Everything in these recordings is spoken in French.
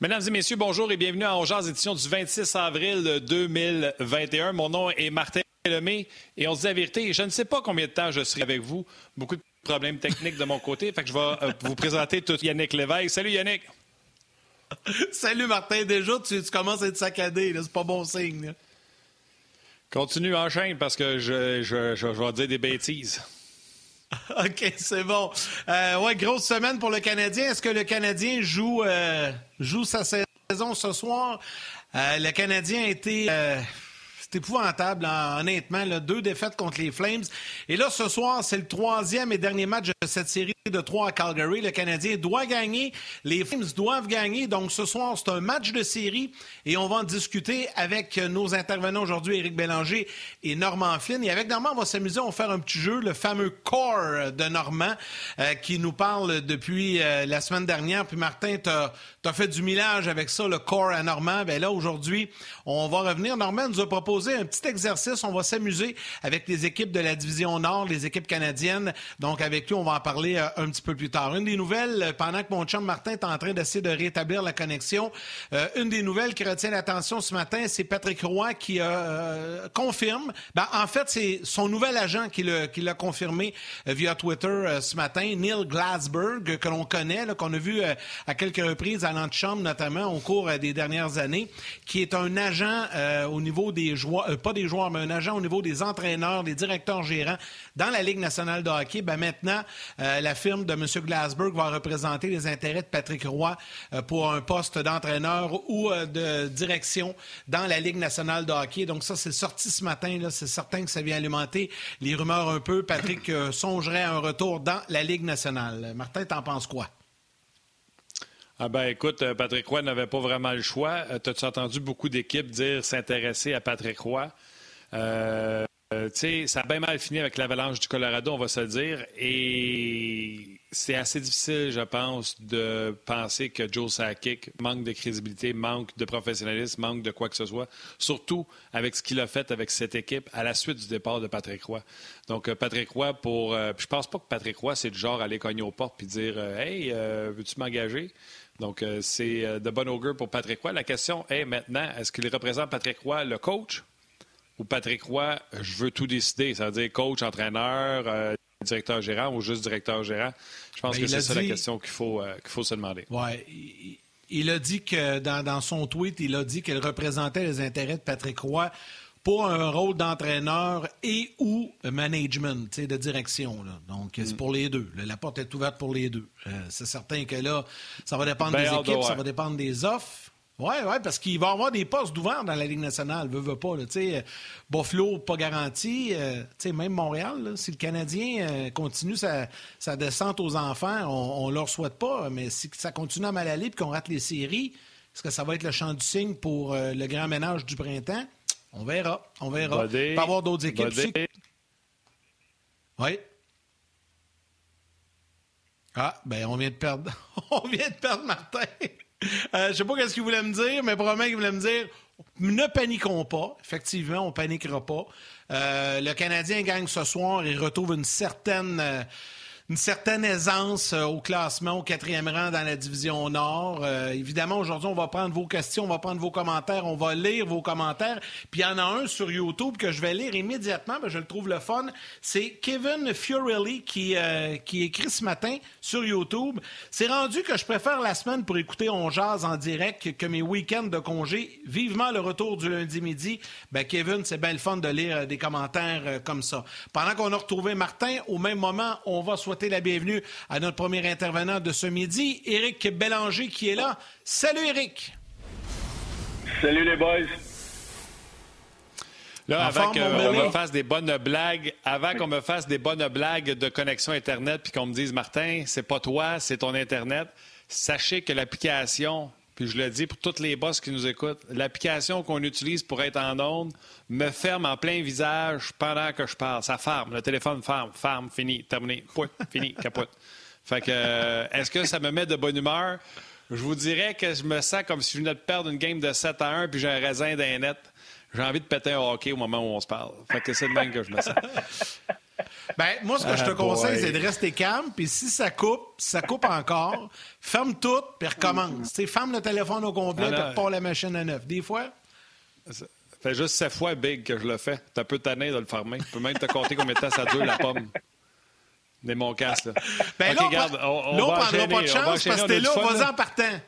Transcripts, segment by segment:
Mesdames et messieurs, bonjour et bienvenue à Ongears, édition du 26 avril 2021. Mon nom est Martin Lemay et on se dit la vérité, je ne sais pas combien de temps je serai avec vous. Beaucoup de problèmes techniques de mon côté, fait que je vais euh, vous présenter tout Yannick Lévesque. Salut Yannick! Salut Martin, déjà tu, commences à être saccadé, c'est pas bon signe. Continue, enchaîne parce que je, je, je vais dire des bêtises. OK, c'est bon. Euh, ouais, grosse semaine pour le Canadien. Est-ce que le Canadien joue, euh, joue sa saison ce soir? Euh, le Canadien a été euh, c'est épouvantable, honnêtement. deux défaites contre les Flames. Et là, ce soir, c'est le troisième et dernier match de cette série de trois à Calgary. Le Canadien doit gagner. Les Flames doivent gagner. Donc, ce soir, c'est un match de série et on va en discuter avec nos intervenants aujourd'hui, Éric Bélanger et Normand Flynn. Et avec Normand, on va s'amuser, on va faire un petit jeu, le fameux Core de Normand, euh, qui nous parle depuis euh, la semaine dernière. Puis, Martin, tu as, fait du millage avec ça, le Core à Normand. Bien là, aujourd'hui, on va revenir. Normand nous a proposé un petit exercice. On va s'amuser avec les équipes de la division Nord, les équipes canadiennes. Donc, avec lui, on va en parler euh, un petit peu plus tard. Une des nouvelles, euh, pendant que mon chum Martin est en train d'essayer de rétablir la connexion, euh, une des nouvelles qui retient l'attention ce matin, c'est Patrick Roy qui confirme. Ben, en fait, c'est son nouvel agent qui l'a confirmé via Twitter ce matin, Neil Glasberg, que l'on connaît, qu'on a vu à quelques reprises à l'antichambre, notamment au cours des dernières années, qui est un agent au niveau des joueurs euh, pas des joueurs, mais un agent au niveau des entraîneurs, des directeurs gérants dans la Ligue nationale de hockey. Ben maintenant, euh, la firme de M. Glasberg va représenter les intérêts de Patrick Roy euh, pour un poste d'entraîneur ou de direction dans la Ligue nationale de hockey. Donc ça, c'est sorti ce matin. C'est certain que ça vient alimenter les rumeurs un peu. Patrick songerait à un retour dans la Ligue nationale. Martin, t'en penses quoi? Ah ben écoute, euh, Patrick Roy n'avait pas vraiment le choix. Euh, T'as-tu entendu beaucoup d'équipes dire s'intéresser à Patrick Roy? Euh, euh ça a bien mal fini avec l'avalanche du Colorado, on va se le dire. Et c'est assez difficile, je pense, de penser que Joe Sakic manque de crédibilité, manque de professionnalisme, manque de quoi que ce soit. Surtout avec ce qu'il a fait avec cette équipe à la suite du départ de Patrick Roy. Donc, Patrick Roy, pour. je pense pas que Patrick Roy, c'est du genre aller cogner aux portes et dire Hey, veux-tu m'engager? Donc, euh, c'est euh, de bon augure pour Patrick Roy. La question est maintenant, est-ce qu'il représente Patrick Roy, le coach, ou Patrick Roy, je veux tout décider, ça veut dire coach, entraîneur, euh, directeur gérant ou juste directeur gérant? Je pense ben, que c'est ça la question qu'il faut, qu'il faut se demander. Oui. Il, a dit que dans, dans, son tweet, il a dit qu'il représentait les intérêts de Patrick Roy pour un rôle d'entraîneur et ou management, de direction. Donc, c'est mm. pour les deux. La porte est ouverte pour les deux. Euh, c'est certain que là, ça va dépendre ben, des équipes, ça va dépendre des offres. Oui, oui, parce qu'il va y avoir des postes ouverts dans la Ligue nationale, veut, veut pas. Là, Buffalo, pas garanti. Euh, même Montréal, si le Canadien euh, continue sa, descente aux enfants, on ne leur souhaite pas, mais si ça continue à mal aller et qu'on rate les séries, est-ce que ça va être le champ du signe pour le grand ménage du printemps? On verra. On verra. Il peut avoir d'autres équipes Oui. Ah, ben on vient de perdre. on vient de perdre Martin. euh, je sais pas qu'est-ce qu'il voulait me dire, mais probablement qu'il voulait me dire ne paniquons pas. Effectivement, on paniquera pas. Euh, le Canadien gagne ce soir et retrouve une certaine. Euh, une certaine aisance euh, au classement, au quatrième rang dans la division Nord. Euh, évidemment, aujourd'hui, on va prendre vos questions, on va prendre vos commentaires, on va lire vos commentaires. Puis il y en a un sur YouTube que je vais lire immédiatement, mais je le trouve le fun. C'est Kevin Fiorelli qui, euh, qui écrit ce matin sur YouTube. C'est rendu que je préfère la semaine pour écouter On Jazz en direct que mes week-ends de congé. Vivement le retour du lundi midi. Ben, Kevin, c'est bien le fun de lire des commentaires comme ça. Pendant qu'on a retrouvé Martin, au même moment, on va souhaiter la bienvenue à notre premier intervenant de ce midi, Éric Bélanger, qui est là. Salut, Éric. Salut, les boys. Là, avant qu'on me fasse des bonnes blagues, avant qu'on me fasse des bonnes blagues de connexion Internet, puis qu'on me dise, Martin, c'est pas toi, c'est ton Internet, sachez que l'application puis je le dis pour toutes les boss qui nous écoutent, l'application qu'on utilise pour être en onde me ferme en plein visage pendant que je parle. Ça ferme, le téléphone ferme, ferme, fini, terminé, pouet, fini, capote. Fait que, euh, est-ce que ça me met de bonne humeur? Je vous dirais que je me sens comme si je venais de perdre une game de 7 à 1 puis j'ai un raisin d'un net. J'ai envie de péter un hockey au moment où on se parle. Fait que c'est de même que je me sens. Ben, moi, ce que je te ah, conseille, c'est de rester calme, puis si ça coupe, si ça coupe encore, ferme tout, puis recommence. Tu ferme le téléphone au complet, puis pas la machine à neuf. Des fois... Ça fait juste sept fois big que je le fais. T'as peu tanné de le fermer. Tu peux même te compter combien de temps ça dure, la pomme. Des mon casse, là. Ben là, on, on, prendra pas de chance parce que t'es là, vas-y en partant.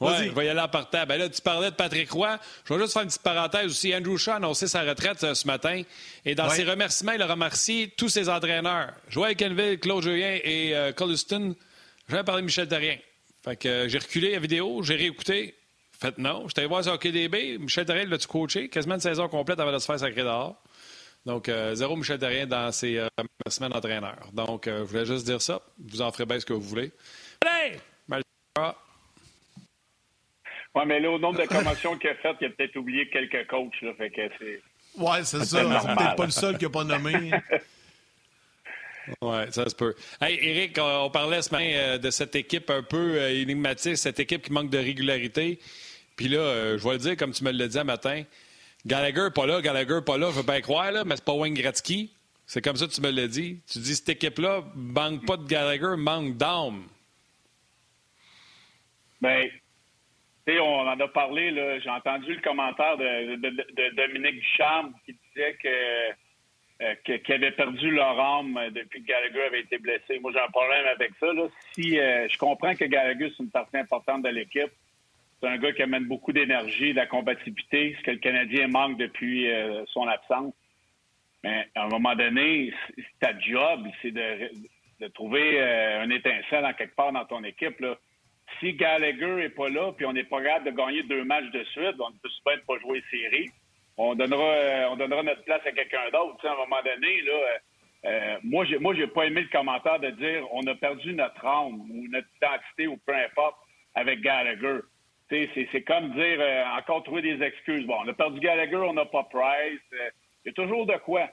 Oui, il va y aller en partant. Ben là, tu parlais de Patrick Roy. Je vais juste faire une petite parenthèse aussi. Andrew Shaw a annoncé sa retraite euh, ce matin. Et dans ses remerciements, il a remercié tous ses entraîneurs. Joël Kenville, Claude Julien et euh, Colliston. J'avais parlé de Michel Terrien. Fait que euh, j'ai reculé la vidéo, j'ai réécouté. Fait non. J'étais allé voir sur OKDB. Michel Terrien l'a-tu coaché? Quasiment une saison complète avant de se faire sacrer dehors. Donc, zéro Michel Terrien dans ses remerciements d'entraîneur. Donc, je voulais juste dire ça. Vous en ferez bien ce que vous voulez. Allez! Oui, mais là, au nombre de commotions qu'il a faites, il a peut-être oublié quelques coachs. Là, fait que c'est. Ouais, c'est ça. C'est peut-être pas le seul qui n'a pas nommé. Oui, ça se peut. Hey, Eric, on parlait ce matin euh, de cette équipe un peu euh, énigmatique, cette équipe qui manque de régularité. Puis là, euh, je vais le dire comme tu me l'as dit un matin. Gallagher pas là, Gallagher pas là, je veux bien croire, là, mais c'est pas Wayne Gretzky. C'est comme ça que tu me l'as dit. Tu dis cette équipe-là manque pas de Gallagher, manque d'âme. Bien, on en a parlé, j'ai entendu le commentaire de, Dominique Ducharme qui disait euh, que avaient perdu leur âme depuis que Gallagher avait été blessé. Moi, j'ai un problème avec ça. Si euh, je comprends que Gallagher, c'est une partie importante de l'équipe, c'est un gars qui amène beaucoup d'énergie, de la combativité, ce que le Canadien manque depuis euh, son absence. Mais à un moment donné, ta job, c'est de, trouver un étincelle en quelque part dans ton équipe. Si Gallagher n'est pas là, puis on n'est pas capable de gagner deux matchs de suite, on ne peut pas pas jouer série, on donnera, euh, on donnera notre place à quelqu'un d'autre. à un moment donné, là, euh, euh, moi, j'ai, moi, j'ai pas aimé le commentaire de dire on a perdu notre âme ou notre identité ou peu importe avec Gallagher. C'est, c'est comme dire encore trouver des excuses. Bon, on a perdu Gallagher, on n'a pas Price. Il y a toujours de quoi.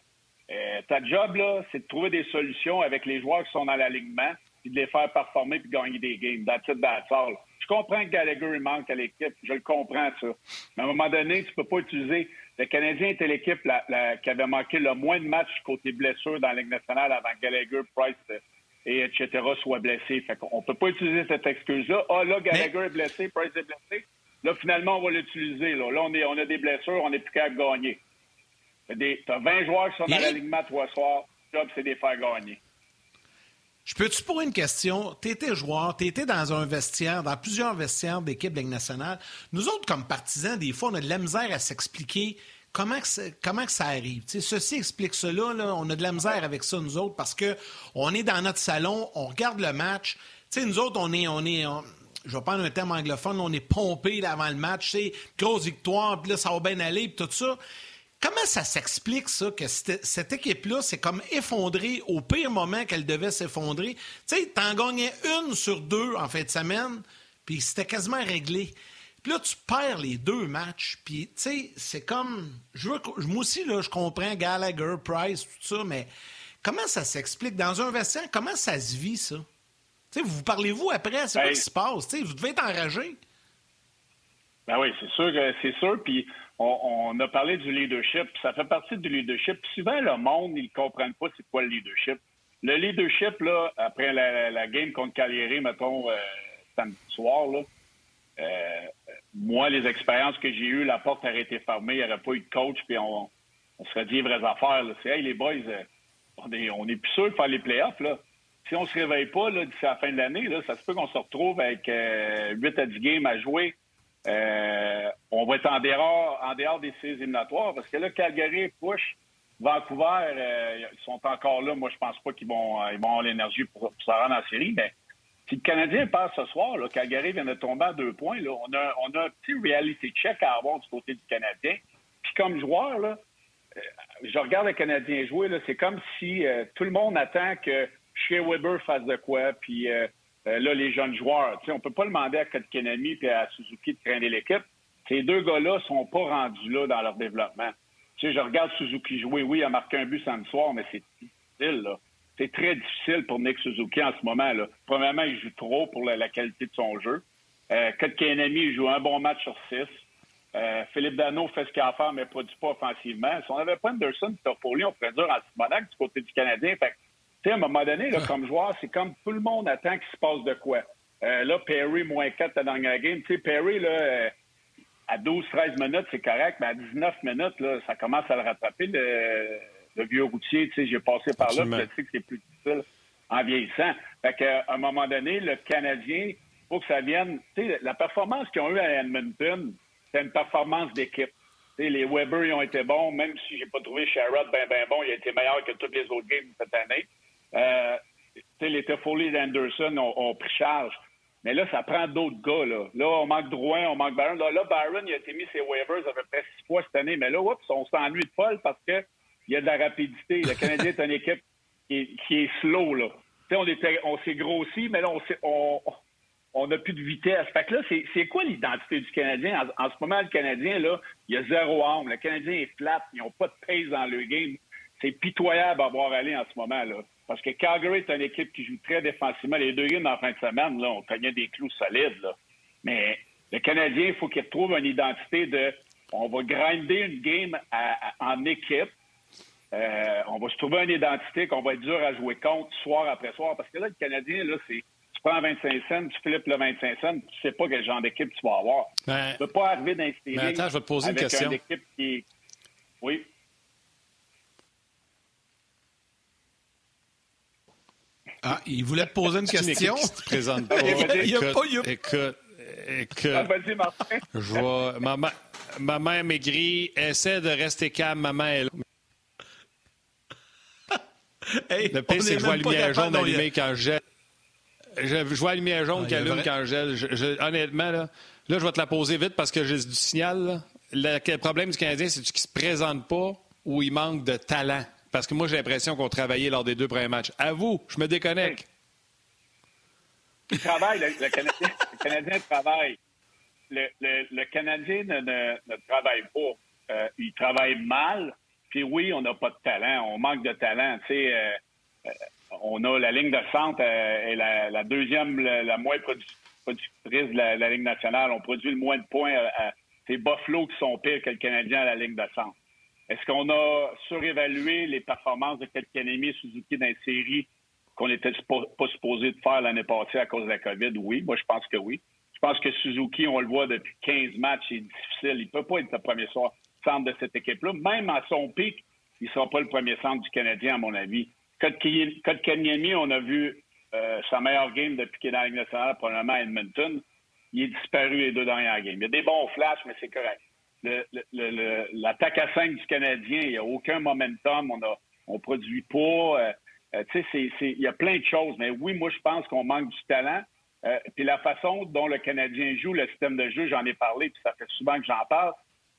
ta job, là, c'est de trouver des solutions avec les joueurs qui sont dans l'alignement puis de les faire performer puis gagner des games. That's it, that's all. Je comprends que Gallagher manque à l'équipe. Je le comprends, ça. Mais à un moment donné, tu peux pas utiliser. Le Canadien était l'équipe qui avait manqué le moins de matchs côté blessure dans la Ligue nationale avant Gallagher, Price et etc. soient blessés. Fait qu'on peut pas utiliser cette excuse-là. Ah, là, Gallagher est blessé, Price est blessé. Là, finalement, on va l'utiliser. Là. là, on, est, on a des blessures, on n'est plus qu'à gagner. Tu as 20 joueurs qui sont dans l'alignement trois soirs. Le job, c'est de les faire gagner. Je peux-tu poser une question? Tu étais joueur, tu étais dans un vestiaire, dans plusieurs vestiaires d'équipe Ligue nationale. Nous autres, comme partisans, des fois, on a de la misère à s'expliquer comment que, comment que ça arrive. ceci explique cela. Là, on a de la misère avec ça, nous autres, parce que on est dans notre salon, on regarde le match. sais, nous autres, on est, on est, je vais prendre un terme anglophone, on est pompé avant le match, c'est grosse victoire, puis là, ça va bien aller, puis tout ça. Comment ça s'explique, ça, que cette, équipe-là s'est comme effondrée au pire moment qu'elle devait s'effondrer? Tu sais, t'en gagnais une sur deux en fin de semaine, puis c'était quasiment réglé. Puis là, tu perds les deux matchs, puis tu sais, c'est comme... Je veux, moi aussi, là, je comprends Gallagher, Price, tout ça, mais comment ça s'explique? Dans un vestiaire, comment ça se vit, ça? Tu sais, vous parlez-vous après, c'est quoi qui se passe? Tu sais, vous devez être enragé. Ben oui, c'est sûr, c'est sûr, puis on, a parlé du leadership. Ça fait partie du leadership. Souvent, le monde, ils ne comprennent pas c'est quoi le leadership. Le leadership, là, après la, game contre Cagliari, mettons, euh, samedi soir, là, euh, moi, les expériences que j'ai eues, la porte aurait été fermée, il n'y aurait pas eu de coach, puis on, serait dit vraies affaires. C'est, hey, les boys, euh, on est, on est plus sûr de faire les playoffs, là. Si on se réveille pas, d'ici la fin de l'année, ça se peut qu'on se retrouve avec 8 à 10 games à jouer euh, on va être en dehors, en dehors des séries éliminatoires parce que là, Calgary push. Vancouver, euh, ils sont encore là. Moi, je pense pas qu'ils vont, euh, ils vont avoir l'énergie pour, se rendre en série. Mais si le Canadien passe ce soir, là, Calgary vient de tomber à deux points. Là, on, a, on a un petit reality check à avoir du côté du Canadien. Puis comme joueur, là, je regarde le Canadien jouer. C'est comme si tout le monde attend que Shea Weber fasse de quoi. Puis euh, là, les jeunes joueurs. On peut pas demander à Kotkaniemi et à Suzuki de traîner l'équipe. Ces deux gars-là sont pas rendus là dans leur développement. Tu sais, je regarde Suzuki jouer. Oui, il a marqué un but samedi soir, mais c'est difficile. C'est très difficile pour Nick Suzuki en ce moment. Là. Premièrement, il joue trop pour la, qualité de son jeu. Euh, Kotkaniemi, il joue un bon match sur six. Euh, Philippe Dano fait ce qu'il a à faire, mais produit pas offensivement. Si on n'avait pas Anderson et Toffoli, on ferait dur en Simonac du côté du Canadien. Fait que, à un moment donné, là, comme joueur, c'est comme tout le monde attend qu'il se passe de quoi. Euh, là, Perry, moins 4 dans la game. Tu sais, Perry, là, euh, à 12-13 minutes, c'est correct, mais à 19 minutes, là, ça commence à le rattraper, le, vieux routier. Tu sais, j'ai passé par là, je sais que c'est plus difficile en vieillissant. Fait qu'à un moment donné, le Canadien, il faut que ça vienne. Tu sais, la performance qu'ils ont eue à Edmonton, c'est une performance d'équipe. les Weber, ils ont été bons, même si j'ai pas trouvé Sherrod ben, ben bon, il a été meilleur que toutes les autres games cette année. Euh, les Toffoli Anderson ont, pris charge. Mais là, ça prend d'autres gars. Là. là, on manque Drouin, on manque Barron. Là, là, Barron, il a été mis ses waivers à peu près six fois cette année. Mais là, oups, on s'ennuie de Paul parce qu'il y a de la rapidité. Le Canadien est une équipe qui est, slow. Là. on, on s'est grossi, mais là, on, on, on n'a plus de vitesse. Fait que là, c'est quoi l'identité du Canadien? En, ce moment, le Canadien, là, il a zéro âme. Le Canadien est flat. Ils n'ont pas de pace dans le game. C'est pitoyable à voir aller en ce moment, là. Parce que Calgary est une équipe qui joue très défensivement. Les deux games en fin de semaine, là, on cognait des clous solides, là. Mais le Canadien, il faut qu'il retrouve une identité de on va grinder une game en équipe. Euh, on va se trouver une identité qu'on va être dur à jouer contre soir après soir. Parce que là, le Canadien, là, c'est prends 25 cents, tu flippes le 25 cents, tu sais pas quel genre d'équipe tu vas avoir. Ben, tu ne peux pas arriver dans attends, je vais te poser une question. Une équipe qui... Oui? Ah, il voulait te poser une question? Qui te présente pas. il y a pas, il y a... Écoute, écoute. Ah, Vas-y, Martin. Je vois. Ma, ma mère maigrie. Essaie de rester calme. Maman est là. Hey, le pire, c'est que je vois la lumière jaune allumée quand je jette je, vois la lumière jaune ah, qui allume quand je honnêtement, là, là, je vais te la poser vite parce que j'ai du signal. Le, problème du Canadien, c'est qu'il ne se présente pas ou il manque de talent? Parce que moi, j'ai l'impression qu'on travaillait lors des deux premiers matchs. À vous, je me déconnecte. Il travaille, le, Canadien, le Canadien travaille. Le, Canadien ne, travaille pas. Euh, il travaille mal. Puis oui, on n'a pas de talent. On manque de talent. Tu sais, euh, euh, on a la ligne de centre est la, deuxième, la, moins productrice de la, ligne nationale. On produit le moins de points. C'est Buffalo qui sont pires que le Canadien à la ligne de centre. Est-ce qu'on a surévalué les performances de et Suzuki dans les séries qu'on n'était pas supposé de faire l'année passée à cause de la COVID? Oui, moi je pense que oui. Je pense que Suzuki, on le voit depuis 15 matchs, c'est difficile. Il ne peut pas être le premier centre de cette équipe-là. Même à son pic, il ne sera pas le premier centre du Canadien, à mon avis. Kanyemi, on a vu euh, sa meilleure game depuis qu'il est dans la Ligue nationale, probablement à Edmonton. Il est disparu les deux dernières games. Il y a des bons flashs, mais c'est correct. L'attaque à 5 du Canadien, il n'y a aucun momentum. On a, on produit pas. Euh, euh, tu sais, il y a plein de choses. Mais oui, moi, je pense qu'on manque du talent. puis la façon dont le Canadien joue, le système de jeu, j'en ai parlé, puis ça fait souvent que j'en parle.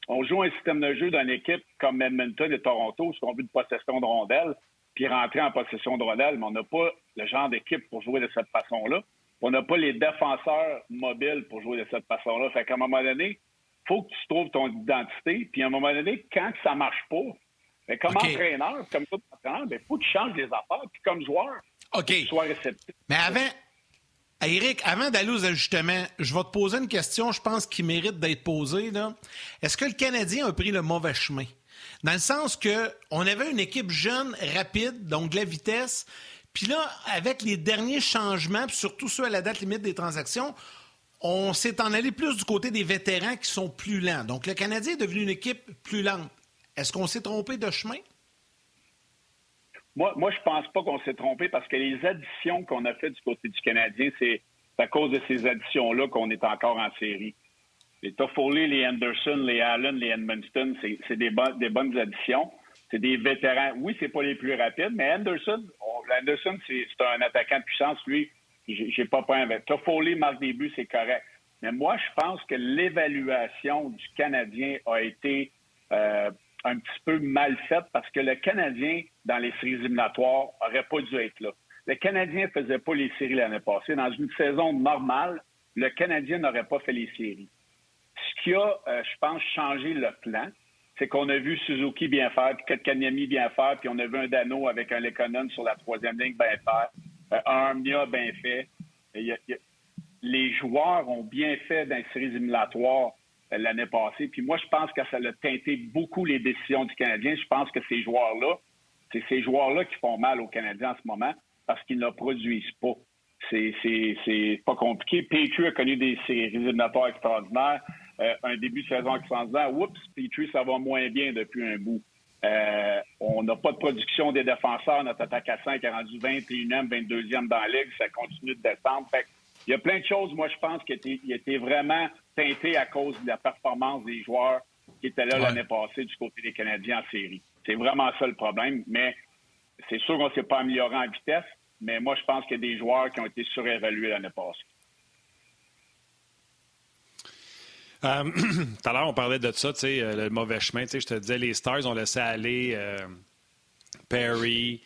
On joue un système de jeu d'une équipe comme Edmonton et Toronto, ce qu'on veut de possession de rondelles puis rentrer en possession de rondelle, mais on n'a pas le genre d'équipe pour jouer de cette façon-là. On n'a pas les défenseurs mobiles pour jouer de cette façon-là. Fait qu'à un moment donné, faut que tu trouves ton identité. Puis à un moment donné, quand ça marche pas, mais comme entraîneur, comme tout entraîneur, il faut que tu changes les affaires. Puis comme joueur, OK. tu sois réceptif. Mais avant, Eric, avant d'aller aux ajustements, je vais te poser une question, je pense, qui mérite d'être posée. Est-ce que le Canadien a pris le mauvais chemin? Dans le sens que on avait une équipe jeune, rapide, donc de la vitesse. Puis là, avec les derniers changements, puis surtout ceux à la date limite des transactions, on s'est en allé plus du côté des vétérans qui sont plus lents. Donc le Canadien est devenu une équipe plus lente. Est-ce qu'on s'est trompé de chemin? Moi, moi je pense pas qu'on s'est trompé parce que les additions qu'on a faites du côté du Canadien, c'est à cause de ces additions-là qu'on est encore en série les Toffoli, les Anderson, les Allen, les Edmundston, c'est des, des, bonnes additions. C'est des vétérans. Oui, c'est pas les plus rapides, mais Anderson, Anderson, c'est un attaquant de puissance. Lui, j'ai pas peur avec. Toffoli marque des buts, c'est correct. Mais moi, je pense que l'évaluation du Canadien a été euh, un petit peu mal faite parce que le Canadien, dans les séries éliminatoires, aurait pas dû être là. Le Canadien faisait pas les séries l'année passée. Dans une saison normale, le Canadien n'aurait pas fait les séries ce qui a, euh, je pense, changé le plan, c'est qu'on a vu Suzuki bien faire, puis Kotkaniemi bien faire, puis on a vu un Dano avec un Lekonen sur la troisième ligne bien faire, Armia bien fait. les joueurs ont bien fait dans les séries éliminatoires. l'année passée. Puis moi, je pense que ça a teinté beaucoup les décisions du Canadien. Je pense que ces joueurs-là, c'est ces joueurs-là qui font mal aux Canadiens en ce moment parce qu'ils ne produisent pas. C'est pas compliqué. PQ a connu des résultats extraordinaires. Euh, un début de saison extraordinaire. Oups, Petrie, ça va moins bien depuis un bout. Euh, on n'a pas de production des défenseurs. Notre attaque à 5 est rendue 21e, 22e dans la ligue. Ça continue de descendre. il y a plein de choses, moi, je pense, qui étaient, vraiment teintées à cause de la performance des joueurs qui étaient là l'année passée du côté des Canadiens en série. C'est vraiment ça le problème. Mais c'est sûr qu'on ne s'est pas amélioré en vitesse. Mais moi, je pense qu'il y a des joueurs qui ont été surévalués l'année passée. Euh, tout à l'heure, on parlait de ça, tu sais, euh, le mauvais chemin. Tu sais, je te disais, les Stars ont laissé aller euh, Perry.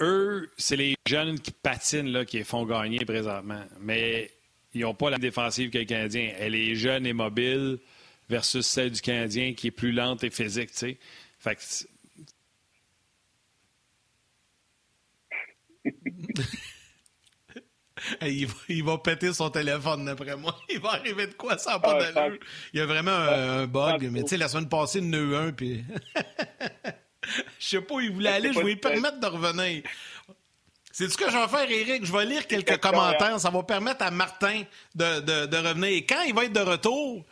Eux, c'est les jeunes qui patinent là, qui les font gagner présentement. Mais ils n'ont pas la défensive que le Canadien. Elle est jeune et mobile versus celle du Canadien qui est plus lente et physique. Tu sais. Fait que il, va, péter son téléphone, d'après moi. Il va arriver de quoi, ça n'a pas ah, d'allure. Il y a vraiment un, bug. Mais tu sais, la semaine passée, le nœud 1, puis... Je sais pas où il voulait aller. Je vais lui permettre de revenir. C'est ce que je vais faire, Eric. Je vais lire quelques commentaires. Ça va permettre à Martin de, de revenir. Et quand il va être de retour,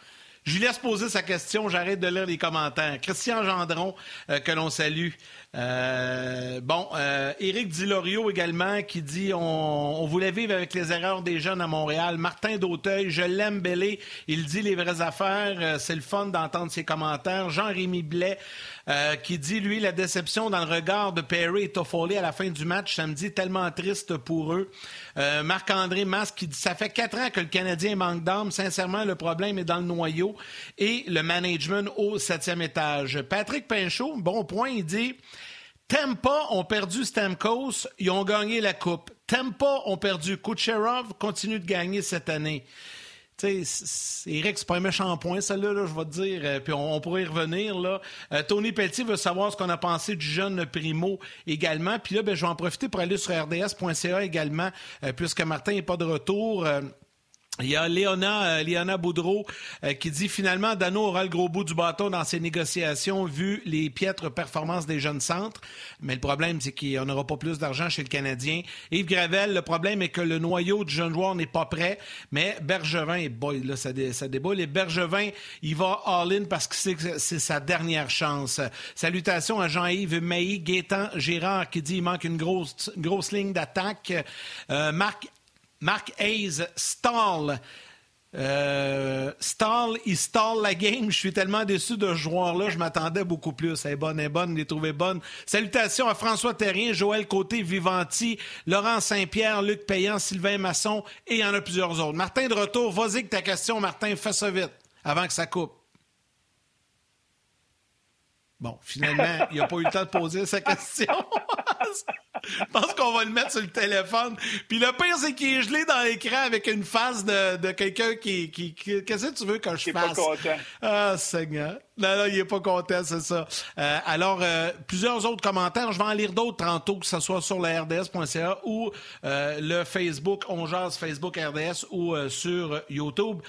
je lui laisse poser sa question. J'arrête de lire les commentaires. Christian Gendron, euh, que l'on salue. Euh, bon, euh, Éric Dilorio également qui dit on, voulait vivre avec les erreurs des jeunes à Montréal. Martin Dauteuil, je l'aime Bellé. Il dit les vraies affaires. Euh, c'est le fun d'entendre ses commentaires. Jean-Rémy Blais qui dit lui la déception dans le regard de Perry et Toffoli à la fin du match samedi tellement triste pour eux. Marc-André Masque qui dit ça fait quatre ans que le Canadien manque d'âme. Sincèrement, le problème est dans le noyau et le management au septième étage. Patrick Pinchot, bon point, il dit Tempa ont perdu Stamkos, ils ont gagné la Coupe. Tempa ont perdu Kucherov, continue de gagner cette année. Tu sais, Eric, c'est pas un méchant point, celle-là, je vais te dire, euh, puis on, pourrait y revenir. Là. Euh, Tony Pelletier veut savoir ce qu'on a pensé du jeune Primo également. Puis là, ben, je vais en profiter pour aller sur rds.ca également, euh, puisque Martin n'est pas de retour. Il y a Léona, euh, Boudreau euh, qui dit finalement Dano aura le gros bout du bâton dans ses négociations vu les piètres performances des jeunes centres. Mais le problème, c'est qu'il n'y aura pas plus d'argent chez le Canadien. Yves Gravel, le problème est que le noyau du jeune joueur n'est pas prêt. Mais Bergevin, boy, là, ça, dé, déboule. Et Bergevin, il va all-in parce que c'est sa dernière chance. Salutations à Jean-Yves Mailly, Gaétan Gérard qui dit qu'il manque une grosse, grosse ligne d'attaque. Euh, Marc Mark Hayes stall. Euh, stall, il stall la game. Je suis tellement déçu de ce joueur-là. Je m'attendais beaucoup plus. Elle est bonne, elle est bonne, je l'ai bonne. Salutations à François Terrien, Joël Côté, Vivanti, Laurent Saint-Pierre, Luc Payan, Sylvain Masson et il y en a plusieurs autres. Martin de retour, vas-y avec ta question, Martin, fais ça vite avant que ça coupe. Bon, finalement, il n'a pas eu le temps de poser sa question. Je pense qu'on va le mettre sur le téléphone. Puis le pire, c'est qu'il est gelé dans l'écran avec une face de, de quelqu'un qui, qui, Qu'est-ce que tu veux que je fasse? Pas content. Ah, Seigneur. Non, non, il n'est pas content, c'est ça. Euh, alors, euh, plusieurs autres commentaires. Je vais en lire d'autres tantôt, que ce soit sur la RDS.ca ou euh, le Facebook, on jase Facebook RDS ou sur YouTube.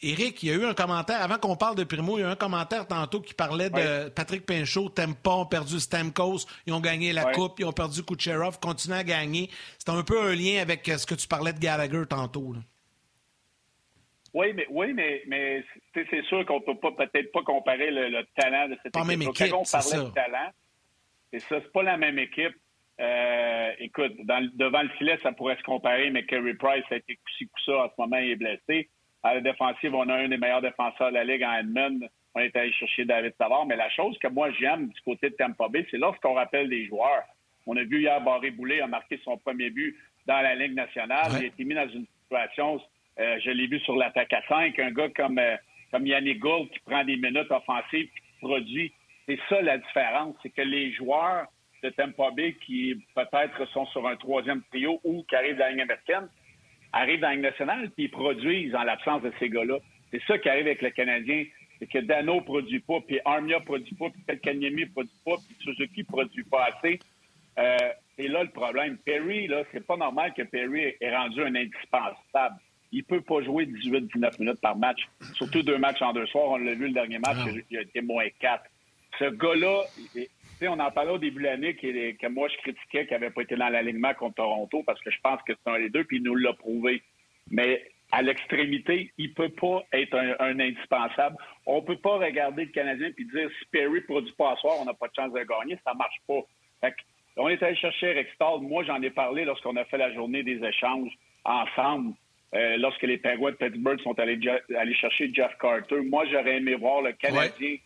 Éric, il y a eu un commentaire, avant qu'on parle de Primo, il y a eu un commentaire tantôt qui parlait de Patrick Pinchot, Tempa ont perdu Stamkos, ils ont gagné la Coupe, ils ont perdu Kucherov, continuent à gagner. C'est un peu un lien avec ce que tu parlais de Gallagher tantôt. Oui, mais, oui, mais, mais c'est sûr qu'on ne peut peut-être pas comparer le, talent de cette pas équipe. Même équipe Quand on parlait de talent, c'est ça, c'est pas la même équipe. Euh, écoute, devant le filet, ça pourrait se comparer, mais Kerry Price a été coup ça en ce moment, il est blessé. À la défensive, on a un des meilleurs défenseurs de la Ligue en Edmund. On est allé chercher David Savard. Mais la chose que moi j'aime du côté de Tampa Bay, c'est lorsqu'on rappelle des joueurs. On a vu hier Barry Boulet a marqué son premier but dans la Ligue nationale. Il a été mis dans une situation, euh, je l'ai vu sur l'attaque à 5, un gars comme, euh, comme Yannick Gould qui prend des minutes offensives et qui produit. C'est ça la différence, c'est que les joueurs de Tampa Bay qui peut-être sont sur un troisième trio ou qui arrivent de la Ligue américaine, arrivent dans la nationale puis ils produisent en l'absence de ces gars-là. C'est ça qui arrive avec le Canadien. C'est que Dano produit pas, puis Armia produit pas, puis Kanyemi produit pas, puis Suzuki produit pas assez. Euh, c'est là le problème. Perry, là, c'est pas normal que Perry ait rendu un indispensable. il peut pas jouer 18-19 minutes par match. Surtout deux matchs en deux soirs. On l'a vu le dernier match, ah. il a été moins 4. Ce gars-là, on en parlait au début de l'année que moi je critiquais qu'il n'avait pas été dans l'alignement contre Toronto parce que je pense que c'est un des deux, puis il nous l'a prouvé. Mais à l'extrémité, il peut pas être un, indispensable. On peut pas regarder le Canadien et dire si Perry produit pas à soir, on n'a pas de chance de gagner. Ça marche pas. on est allé chercher Stahl. Moi, j'en ai parlé lorsqu'on a fait la journée des échanges ensemble. Euh, lorsque les Penguins de Pittsburgh sont allés, chercher Jeff Carter. Moi, j'aurais aimé voir le Canadien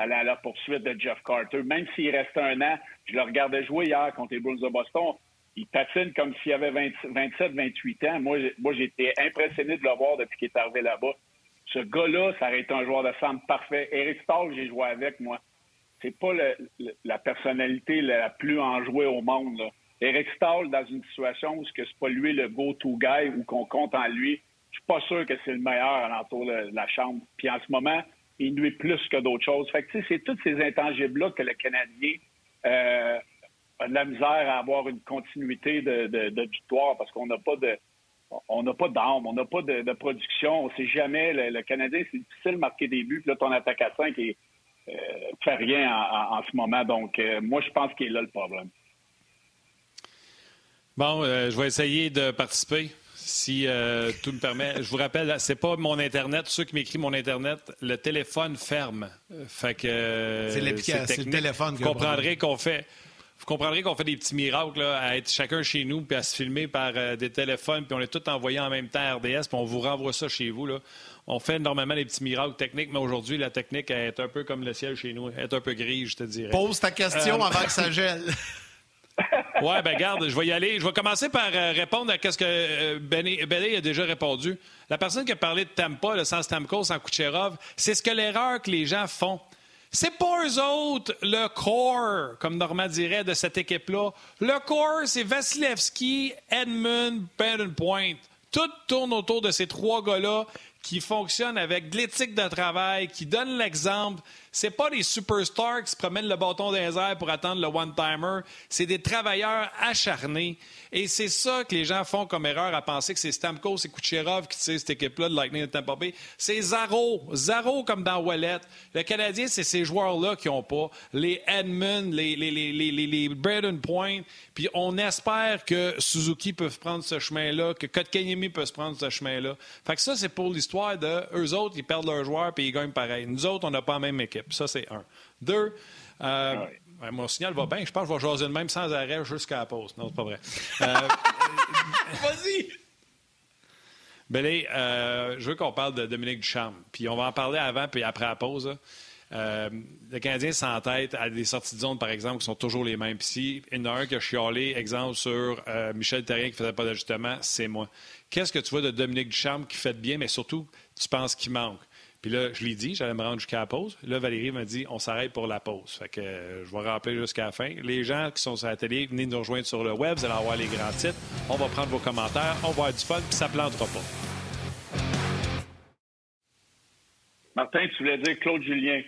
aller à la poursuite de Jeff Carter. Même s'il reste un an, je le regardais jouer hier contre les Bulls de Boston il patine comme s'il avait 27, 28 ans. Moi, moi été impressionné de le voir depuis qu'il est arrivé là-bas. Ce gars-là, ça aurait été un joueur de centre parfait. Eric Stahl, j'ai joué avec, moi. C'est pas la personnalité la plus enjouée au monde. Eric Stahl, dans une situation où ce n'est pas lui le go-to guy ou qu'on compte en lui, je suis pas sûr que c'est le meilleur l'entour de la chambre. Puis en ce moment, il nuit plus que d'autres choses. C'est tous ces intangibles-là que le Canadien euh, de la misère à avoir une continuité de, victoire parce qu'on n'a pas de on n'a pas d'armes, on n'a pas de, production, on sait jamais. Le, Canadien, c'est difficile de marquer des buts. Puis là, ton attaque à 5 et euh, fait rien en, ce moment. Donc, euh, moi, je pense qu'il est là le problème. Bon, je vais essayer de participer si tout me permet. Je vous rappelle, c'est pas mon Internet. Ceux qui m'écrivent mon Internet, le téléphone ferme. Fait que. c'est l'application, le téléphone. Vous comprendrez qu'on fait vous comprendrez qu'on fait des petits miracles à être chacun chez nous puis à se filmer par euh, des téléphones puis on est tout envoyé en même temps à RDS puis on vous renvoie ça chez vous. Là. On fait normalement des petits miracles techniques, mais aujourd'hui, la technique est un peu comme le ciel chez nous, elle est un peu grise, je te dirais. Pose ta question euh, avant que ça gèle. oui, ben garde, je vais y aller. Je vais commencer par euh, répondre à ce que Benny, a déjà répondu. La personne qui a parlé de Tampa, le sans Stamkos, sans Kucherov, c'est ce que l'erreur que les gens font. C'est pas eux autres le core, comme Normand dirait, de cette équipe-là. Le core, c'est Vasilevski, Edmund, Brandon Point. Tout tourne autour de ces trois gars-là qui fonctionnent avec de l'éthique de travail, qui donnent l'exemple. C'est pas des superstars qui se promènent le bâton des airs pour attendre le one-timer. C'est des travailleurs acharnés. Et c'est ça que les gens font comme erreur à penser que c'est Stamkos et Kucherov qui tirent cette équipe-là de Lightning de Tampa Bay. C'est Zaro. Zaro comme dans Wallet. Le Canadien, c'est ces joueurs-là qui n'ont pas. Les Edmund, les, les, les, les, les Braden Point. Puis on espère que Suzuki peut prendre ce chemin-là, que Kotkaniemi peut se prendre ce chemin-là. Fait que ça, c'est pour l'histoire de eux autres, ils perdent leurs joueurs puis ils gagnent pareil. Nous autres, on n'a pas la même équipe. Ça, c'est un. Deux, euh, mon signal va bien. Je pense que je vais jaser de même sans arrêt jusqu'à la pause. Non, c'est pas vrai. Euh, Vas-y! Belé, euh, je veux qu'on parle de Dominique Duchamp. Puis on va en parler avant puis après la pause. Euh, le Canadien s'entête à des sorties de zone, par exemple, qui sont toujours les mêmes. Puis si il y en a un qui a chialé, exemple sur Michel Terrien qui ne faisait pas d'ajustement, c'est moi. Qu'est-ce que tu vois de Dominique Duchamp qui fait bien, mais surtout, tu penses qu'il manque? Puis là, je l'ai dit, j'allais me rendre jusqu'à la pause. Là, Valérie m'a dit, on s'arrête pour la pause. Fait que euh, je vais rappeler jusqu'à la fin. Les gens qui sont sur la télé, venez nous rejoindre sur le web. Vous allez avoir les grands titres. On va prendre vos commentaires. On va avoir du fun, puis ça ne plantera pas. Martin, tu voulais dire Claude Julien.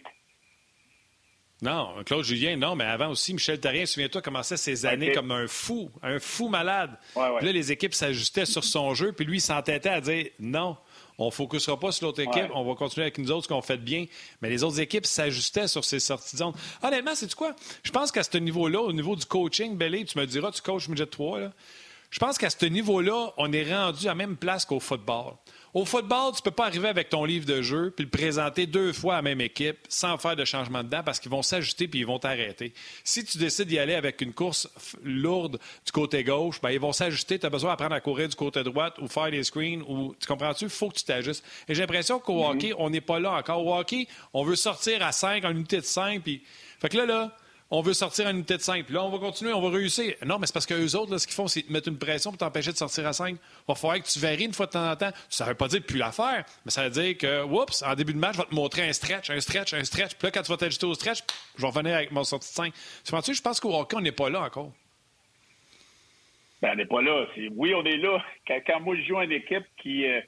Non, Claude Julien, non, mais avant aussi, Michel Therrien, souviens-toi, commençait ses années comme un fou, un fou malade. Puis là, les équipes s'ajustaient sur son jeu, puis lui, il s'entêtait à dire non, on ne focusera pas sur l'autre équipe. On va continuer avec nous autres ce qu'on fait de bien. Mais les autres équipes s'ajustaient sur ces sorties de zone. Honnêtement, c'est quoi? Je pense qu'à ce niveau-là, au niveau du coaching, Belé, tu me diras, tu coaches midget 3, là. Je pense qu'à ce niveau-là, on est rendu à la même place qu'au football. Au football, tu ne peux pas arriver avec ton livre de jeu puis le présenter deux fois à la même équipe sans faire de changement dedans parce qu'ils vont s'ajuster puis ils vont t'arrêter. Si tu décides d'y aller avec une course lourde du côté gauche, ben, ils vont s'ajuster. Tu as besoin d'apprendre à courir du côté droit ou faire des screens ou tu comprends-tu? Il faut que tu t'ajustes. Et j'ai l'impression qu'au mm-hmm. hockey, on n'est pas là encore. Au hockey, on veut sortir à 5 en unité de 5 puis. Fait que là, là, on veut sortir à une tête 5. Là, on va continuer, on va réussir. Non, mais c'est parce qu'eux autres, là, ce qu'ils font, c'est mettre une pression pour t'empêcher de sortir à 5. Il va falloir que tu varies une fois de temps en temps. Ça ne veut pas dire plus la faire, mais ça veut dire que, oups, en début de match, je vais te montrer un stretch, un stretch, un stretch. Puis là, quand tu vas t'ajuster au stretch, je vais revenir avec mon sortie de 5. Tu je pense qu'au hockey, on n'est pas là encore. Ben, on n'est pas là. Oui, on est là. Quand, moi, je joue une équipe qui, euh,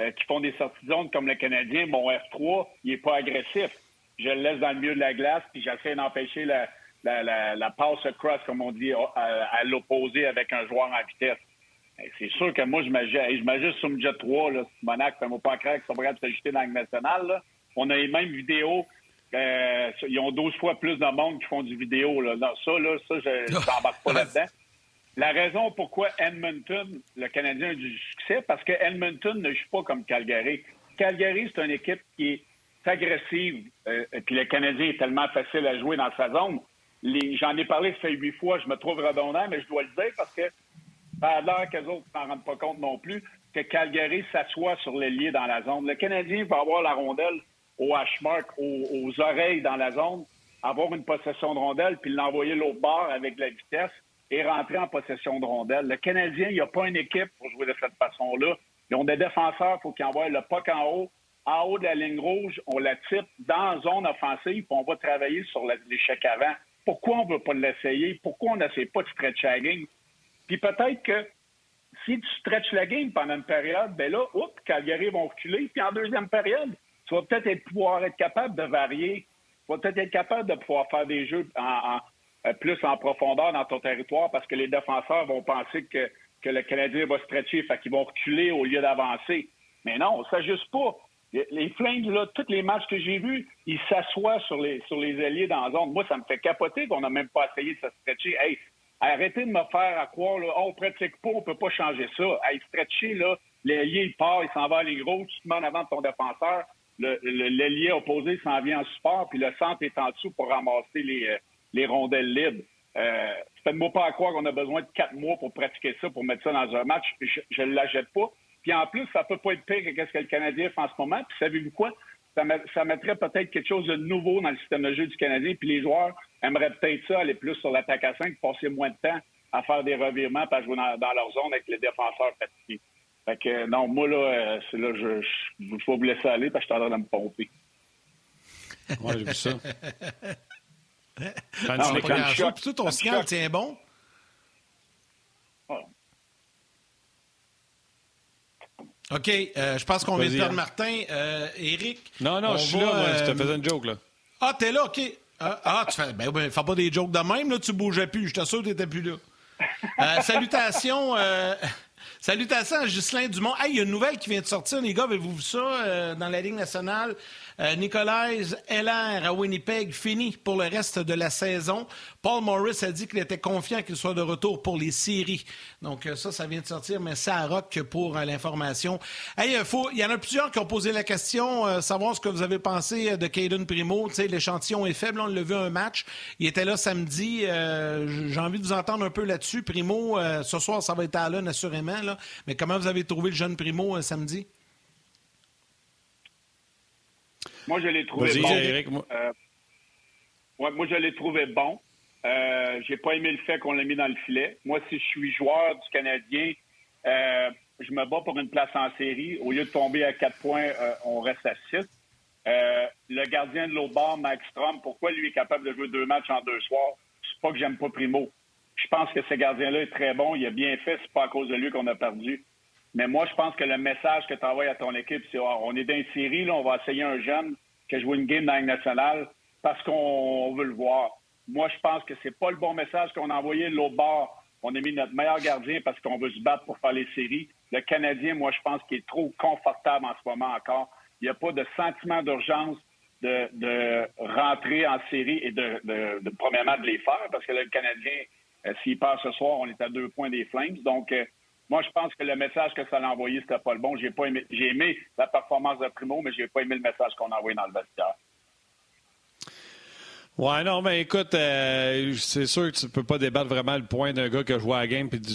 euh, qui font des sorties de zone comme le Canadien, mon F3, il n'est pas agressif. Je le laisse dans le milieu de la glace, puis j'essaie d'empêcher la la, la, passe cross, comme on dit, à, l'opposé avec un joueur en vitesse. C'est sûr que moi, je m'ajuste sur le Jet 3, là, Monac, fais-moi pas croire qu'ils sont prêts à s'ajouter dans le national. On a les mêmes vidéos. Euh, ils ont 12 fois plus de monde qui font du vidéo. Là. ça, là, ça, je n'embarque pas là-dedans. La raison pourquoi Edmonton, le Canadien, a du succès, parce que Edmonton ne joue pas comme Calgary. Calgary, c'est une équipe qui est agressive. Euh, et puis le Canadien est tellement facile à jouer dans sa zone. J'en ai parlé, ça fait huit fois, je me trouve redondant, mais je dois le dire parce que ça a l'air qu'eux autres ne s'en rendent pas compte non plus, que Calgary s'assoit sur l'ailier dans la zone. Le Canadien va avoir la rondelle au hashmark, aux, aux oreilles dans la zone, avoir une possession de rondelle, puis l'envoyer l'autre bord avec la vitesse et rentrer en possession de rondelle. Le Canadien, il n'y a pas une équipe pour jouer de cette façon-là. Ils ont des défenseurs, il faut qu'ils envoient le puck en haut. En haut de la ligne rouge, on la type dans la zone offensive, puis on va travailler sur l'échec avant. Pourquoi on ne veut pas l'essayer? Pourquoi on n'essaie pas de stretch la game? Puis peut-être que si tu stretches la game pendant une période, ben là, oups, Calgary vont reculer. Puis en deuxième période, tu vas peut-être être, pouvoir être capable de varier. Tu vas peut-être être capable de pouvoir faire des jeux en, euh, plus en profondeur dans ton territoire parce que les défenseurs vont penser que, que le Canadien va stretcher, fait qu'ils vont reculer au lieu d'avancer. Mais non, ça s'ajuste pas. Les Flames, là, tous les matchs que j'ai vus, ils s'assoient sur les, sur les dans la zone. Moi, ça me fait capoter qu'on n'a même pas essayé de se stretcher. Hey, arrêtez de me faire à croire, là, oh, on pratique pas, on peut pas changer ça. Hey, stretcher, là, l'ailier, il part, il s'en va à ligne rouge, tu te mets en avant de ton défenseur. L'ailier opposé s'en vient en support, puis le centre est en dessous pour ramasser les, euh, les rondelles libres. Euh, Faites-moi pas à croire qu'on a besoin de quatre mois pour pratiquer ça, pour mettre ça dans un match. Je ne l'achète pas. Puis en plus, ça peut pas être pire que ce que le Canadien fait en ce moment. Puis savez-vous quoi? Ça, ça mettrait peut-être quelque chose de nouveau dans le système de jeu du Canadien. Puis les joueurs aimeraient peut-être ça, aller plus sur l'attaque à 5, passer moins de temps à faire des revirements, à jouer dans, leur zone avec les défenseurs fatigués. Fait que non, moi là, euh, c'est là, je, je, vais vous laisser aller parce que je suis en train de me pomper. Ouais, j'ai vu ça. non, mais quand chaud, puis tout ton signal tient bon? OK, euh, je pense qu'on vient de perdre Martin. Euh, Eric? Non, non, je suis là, moi, je te faisais une joke, là. Ah, t'es là, OK. Ah, ah, tu fais, ben, ben, fais pas des jokes de même, là, tu bougeais plus. Je t'assure que t'étais plus là. Euh, salutations, euh, salutations à Ghislain Dumont. Hey, il y a une nouvelle qui vient de sortir, les gars. Avez-vous vu ça euh, dans la Ligue nationale? Euh, Nicolas Heller à Winnipeg fini pour le reste de la saison. Paul Morris a dit qu'il était confiant qu'il soit de retour pour les séries. Donc euh, ça, ça vient de sortir, mais ça rock pour euh, l'information. Hey, il y en a plusieurs qui ont posé la question, savoir ce que vous avez pensé de Caden Primo. L'échantillon est faible, on l'a vu un match. Il était là samedi. J'ai envie de vous entendre un peu là-dessus. Primo, ce soir, ça va être à l'un, assurément. Mais comment vous avez trouvé le jeune Primo samedi? Moi, je l'ai trouvé bon. Euh, moi, je l'ai trouvé bon. Euh, j'ai pas aimé le fait qu'on l'ait mis dans le filet. Moi, si je suis joueur du Canadien, euh, je me bats pour une place en série. Au lieu de tomber à quatre points, euh, on reste à six. le gardien de l'autre bord, Max Strom, pourquoi lui est capable de jouer deux matchs en deux soirs? C'est pas que j'aime pas Primo. Je pense que ce gardien-là est très bon. Il a bien fait. C'est pas à cause de lui qu'on a perdu. Mais moi, je pense que le message que tu envoies à ton équipe, c'est ah, on est dans une série, là, on va essayer un jeune qui a joué une game dans la nationale parce qu'on veut le voir. Moi, je pense que c'est pas le bon message qu'on a envoyé l'autre bord. On a mis notre meilleur gardien parce qu'on veut se battre pour faire les séries. Le Canadien, moi, je pense qu'il est trop confortable en ce moment encore. Il n'y a pas de sentiment d'urgence de, rentrer en série et de, de, premièrement, de les faire parce que le Canadien, euh, s'il part ce soir, on est à deux points des Flames. Donc, euh, moi, je pense que le message que ça a envoyé, c'était pas le bon. J'ai pas aimé, j'ai aimé la performance de Primo, mais j'ai pas aimé le message qu'on a envoyé dans le vestiaire. Ouais, non, mais écoute, euh, c'est sûr que tu peux pas débattre vraiment le point d'un gars qui a joué à la game et du,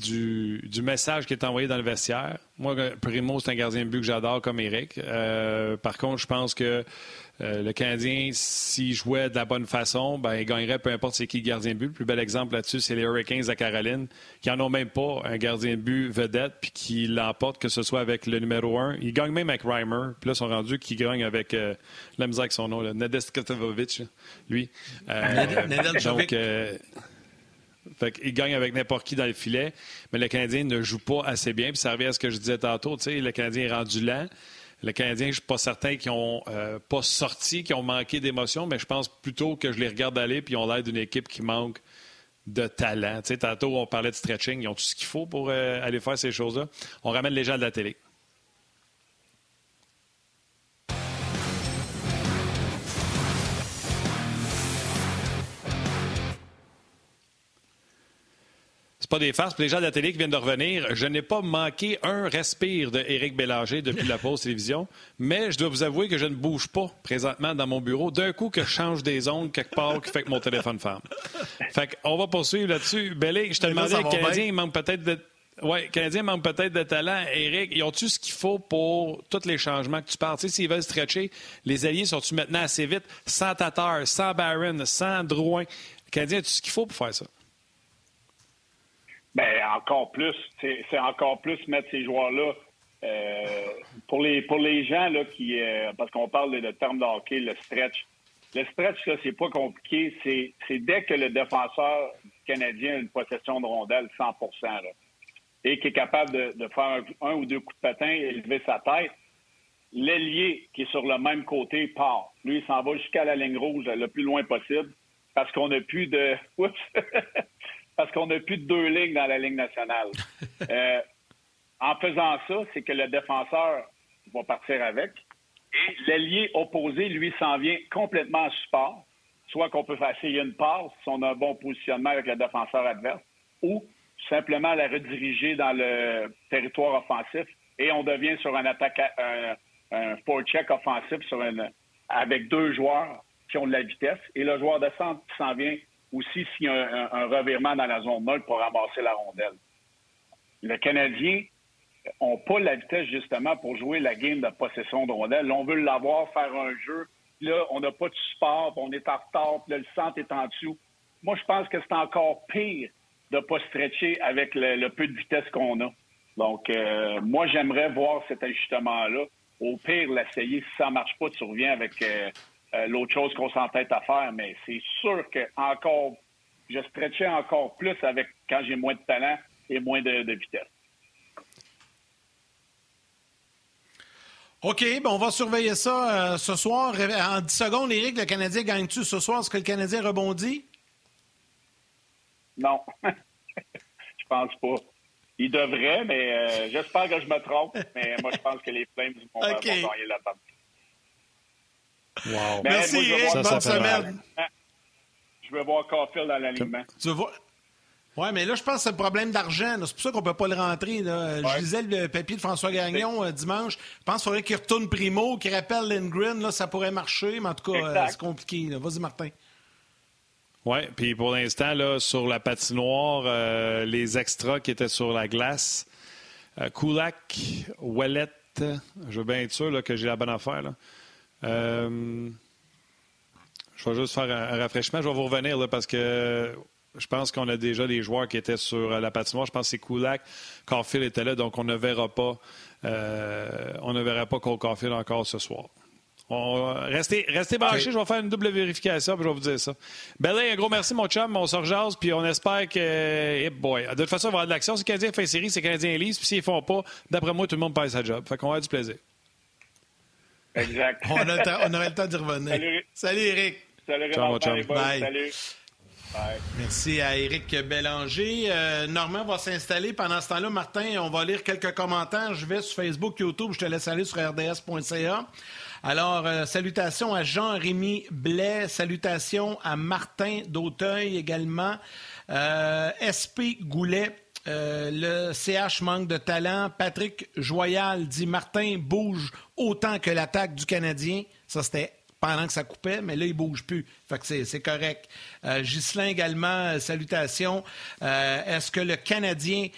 du, du, message qui est envoyé dans le vestiaire. Moi, Primo, c'est un gardien de but que j'adore comme Eric. Euh, par contre, je pense que euh, le Canadien, s'il jouait de la bonne façon, ben, il gagnerait peu importe c'est qui le gardien de but. Le plus bel exemple là-dessus, c'est les Hurricanes à Caroline, qui n'en ont même pas un gardien de but vedette, puis qui l'emportent, que ce soit avec le numéro 1. Ils gagnent même avec Reimer. Puis là, ils sont rendus qu'ils gagnent avec euh, la misère avec son nom, là, lui. Euh, donc, euh, fait il gagne avec n'importe qui dans le filet, mais le Canadien ne joue pas assez bien. Puis ça revient à ce que je disais tantôt. Le Canadien est rendu lent. Le Canadien, je ne suis pas certain qu'ils n'ont euh, pas sorti, qu'ils ont manqué d'émotion, mais je pense plutôt que je les regarde aller puis ils ont l'air d'une équipe qui manque de talent. Tantôt, on parlait de stretching. Ils ont tout ce qu'il faut pour euh, aller faire ces choses-là. On ramène les gens de la télé. C'est pas des farces. Pour les gens de la télé qui viennent de revenir, je n'ai pas manqué un respire de Éric Bélanger depuis la pause télévision, mais je dois vous avouer que je ne bouge pas présentement dans mon bureau. D'un coup, que je change des ondes quelque part qui fait que mon téléphone ferme. Fait qu'on va poursuivre là-dessus. Bélé, je te demandais, le Canadien manque peut-être de... Oui, Canadien manque peut-être de talent. Éric, ils ont-tu ce qu'il faut pour tous les changements que tu parles? Tu sais, s'ils veulent stretcher, les alliés sont-tu maintenant assez vite, sans Tatar, sans Barron, sans Drouin? Le Canadien a-tu ce qu'il faut pour faire ça? Ben encore plus, c'est encore plus mettre ces joueurs-là euh, pour les pour les gens là qui euh, parce qu'on parle de, terme de le stretch. Le stretch là, c'est pas compliqué, c'est c'est dès que le défenseur canadien a une possession de rondelle 100 là, et qui est capable de, faire un, ou deux coups de patin et lever sa tête, l'ailier qui est sur le même côté part. Lui, il s'en va jusqu'à la ligne rouge le plus loin possible parce qu'on n'a plus de parce qu'on n'a plus de deux lignes dans la Ligue nationale. Euh, en faisant ça, c'est que le défenseur va partir avec et l'allié opposé, lui, s'en vient complètement en support. Soit qu'on peut faire essayer une passe si on a un bon positionnement avec le défenseur adverse, ou simplement la rediriger dans le territoire offensif et on devient sur un attaque, un, un check offensif sur avec deux joueurs qui ont de la vitesse et le joueur de centre qui s'en vient aussi s'il y a un, revirement dans la zone neutre pour ramasser la rondelle. Le Canadien n'a pas la vitesse justement pour jouer la game de possession de rondelle. on veut l'avoir, faire un jeu. Là, on n'a pas de support, on est en retard, puis le centre est en dessous. Moi, je pense que c'est encore pire de ne pas stretcher avec le, peu de vitesse qu'on a. Donc, euh, moi, j'aimerais voir cet ajustement-là. Au pire, l'essayer. Si ça ne marche pas, tu reviens avec euh, euh, l'autre chose qu'on s'entête à faire, mais c'est sûr que encore, je stretchais encore plus avec quand j'ai moins de talent et moins de, vitesse. OK, ben on va surveiller ça euh, ce soir. En 10 secondes, Éric, le Canadien gagne-tu ce soir? Est-ce que le Canadien rebondit? Non. je pense pas. Il devrait, mais euh, j'espère que je me trompe. Mais moi, je pense que les Flames vont, vont gagner la partie. Wow. Merci, Eric. Bonne semaine. Je vais voir Caulfield dans l'alignement. Tu vois? Oui, mais là, je pense que c'est le problème d'argent. C'est pour ça qu'on ne peut pas le rentrer. Je lisais le papier de François Gagnon euh, dimanche. Je pense qu'il faudrait qu'il retourne Primo, qu'il rappelle Lindgren. Là, ça pourrait marcher, mais en tout cas, euh, c'est compliqué. Vas-y, Martin. Oui, puis pour l'instant, là, sur la patinoire, euh, les extras qui étaient sur la glace, Kulak, Wallet, je veux bien être sûr que j'ai la bonne affaire. Là. Euh, je vais juste faire un, rafraîchissement. Je vais vous revenir là, parce que je pense qu'on a déjà des joueurs qui étaient sur la patinoire. Je pense que c'est Kulak. Carfield était là, donc on ne verra pas, euh, on ne verra pas Cole Carfield encore ce soir. restez, restez branchés, je vais faire une double vérification puis je vais vous dire ça. Belay, un gros merci, mon chum. On se rejase, puis on espère que. boy. De toute façon, on va avoir de l'action. Si le Canadien fait série, c'est Canadien lise, puis s'ils ne font pas, d'après moi, tout le monde passe sa job. Fait qu'on va avoir du plaisir. Exact. on, a aurait le temps d'y revenir. Salut. Salut, Eric. Salut, Ciao, Bye. Salut. Bye. Merci à Éric Bélanger. Euh, Normand va s'installer. Pendant ce temps-là, Martin, on va lire quelques commentaires. Je vais sur Facebook, YouTube. Je te laisse aller sur rds.ca. Alors, euh, salutations à Jean-Rémy Blais. Salutations à Martin d'Auteuil également. Euh, SP Goulet. Euh, le CH manque de talent. Patrick Joyal dit Martin bouge autant que l'attaque du Canadien. Ça, c'était pendant que ça coupait, mais là, il bouge plus. Fait que c'est correct. Euh, Ghislain également, euh, salutations. Euh, est-ce que le Canadien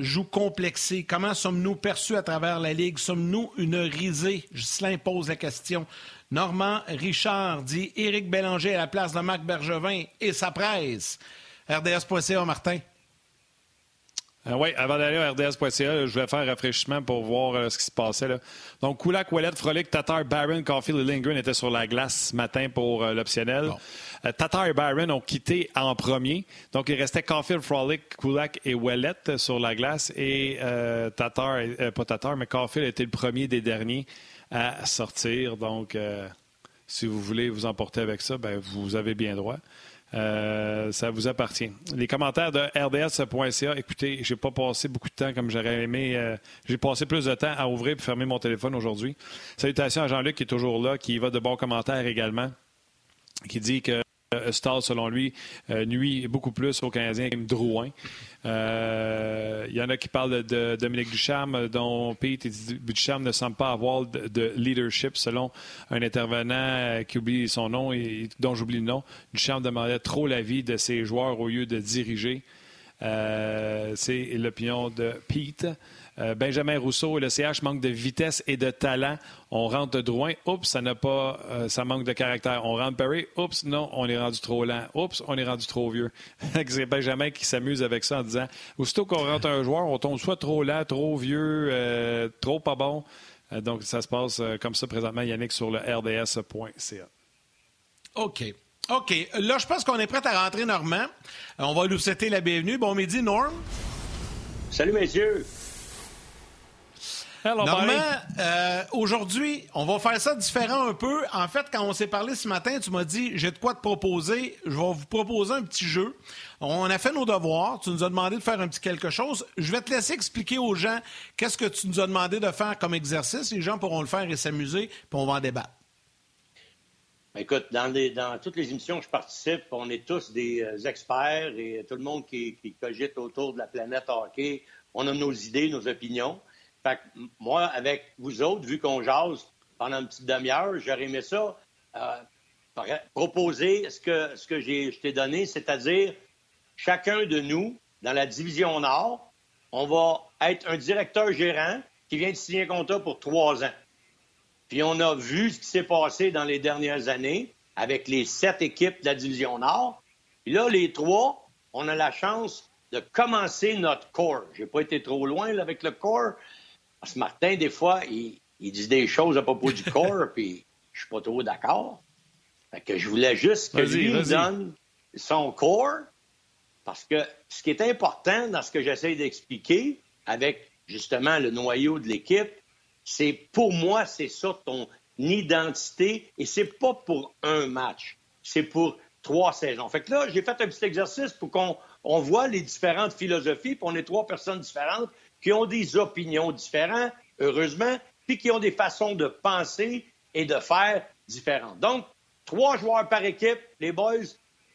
joue complexé? Comment sommes-nous perçus à travers la Ligue? Sommes-nous une risée? Ghislain pose la question. Normand Richard dit Éric Bélanger à la place de Marc Bergevin et sa presse. RDS.ca, Martin. Euh, oui, avant d'aller à RDS.ca, je vais faire un rafraîchissement pour voir euh, ce qui se passait. Là. Donc, Kulak, Ouellet, Frolic, Tatar, Barron, Caulfield et Lindgren étaient sur la glace ce matin pour euh, l'optionnel. Tatar et Barron ont quitté en premier. Donc, il restait Caulfield, Frolic, Kulak et Ouellet sur la glace. Et Tatar, pas Tatar, mais Caulfield était le premier des derniers à sortir. Donc, si vous voulez vous emporter avec ça, ben, vous avez bien droit. Euh, ça vous appartient. Les commentaires de rds.ca, écoutez, j'ai pas passé beaucoup de temps comme j'aurais aimé. Euh, j'ai passé plus de temps à ouvrir et fermer mon téléphone aujourd'hui. Salutations à Jean-Luc qui est toujours là, qui va de bons commentaires également, qui dit que euh, Stall, selon lui, euh, nuit beaucoup plus aux Canadiens que Drouin. Euh, il y en a qui parlent de, Dominique Ducharme, dont Pete dit Ducharme ne semble pas avoir de, leadership, selon un intervenant qui oublie son nom et dont j'oublie le nom. Ducharme demandait trop l'avis de ses joueurs au lieu de diriger. C'est l'opinion de Pete. Euh, Benjamin Rousseau et le CH manquent de vitesse et de talent. On rentre de Drouin. Oups, ça n'a pas, euh, ça manque de caractère. On rentre Perry. Oups, non, on est rendu trop lent. Oups, on est rendu trop vieux. C'est Benjamin qui s'amuse avec ça en disant, aussitôt qu'on rentre un joueur, on tombe soit trop lent, trop vieux, euh, trop pas bon. donc, ça se passe comme ça présentement, Yannick, sur le rds.ca. OK. OK. Là, je pense qu'on est prêt à rentrer, Normand. On va nous souhaiter la bienvenue. Bon midi, Norm. Salut, messieurs. Normalement, euh, aujourd'hui, on va faire ça différent un peu. En fait, quand on s'est parlé ce matin, tu m'as dit j'ai de quoi te proposer. Je vais vous proposer un petit jeu. On a fait nos devoirs. Tu nous as demandé de faire un petit quelque chose. Je vais te laisser expliquer aux gens qu'est-ce que tu nous as demandé de faire comme exercice. Les gens pourront le faire et s'amuser, puis on va en débattre. Écoute, dans, toutes les émissions où je participe, on est tous des euh, experts et tout le monde qui, qui cogite autour de la planète hockey, on a nos idées, nos opinions. Fait que moi, avec vous autres, vu qu'on jase pendant une petite demi-heure, j'aurais aimé ça euh, proposer ce que, ce que je t'ai donné, c'est-à-dire chacun de nous, dans la division Nord, on va être un directeur gérant qui vient de signer un contrat pour trois ans. Puis on a vu ce qui s'est passé dans les dernières années avec les sept équipes de la division Nord. Puis là, les trois, on a la chance de commencer notre corps. J'ai pas été trop loin avec le corps, parce que Martin, des fois, il, dit des choses à propos du corps, puis je suis pas trop d'accord. Fait que je voulais juste que lui donne son corps, parce que ce qui est important dans ce que j'essaie d'expliquer, avec justement le noyau de l'équipe, c'est pour moi, c'est ça ton identité, et c'est pas pour un match, c'est pour trois saisons. Fait que là, j'ai fait un petit exercice pour qu'on on voit les différentes philosophies, puis on est trois personnes différentes, qui ont des opinions différentes, heureusement, puis qui ont des façons de penser et de faire différentes. Donc, trois joueurs par équipe, les boys.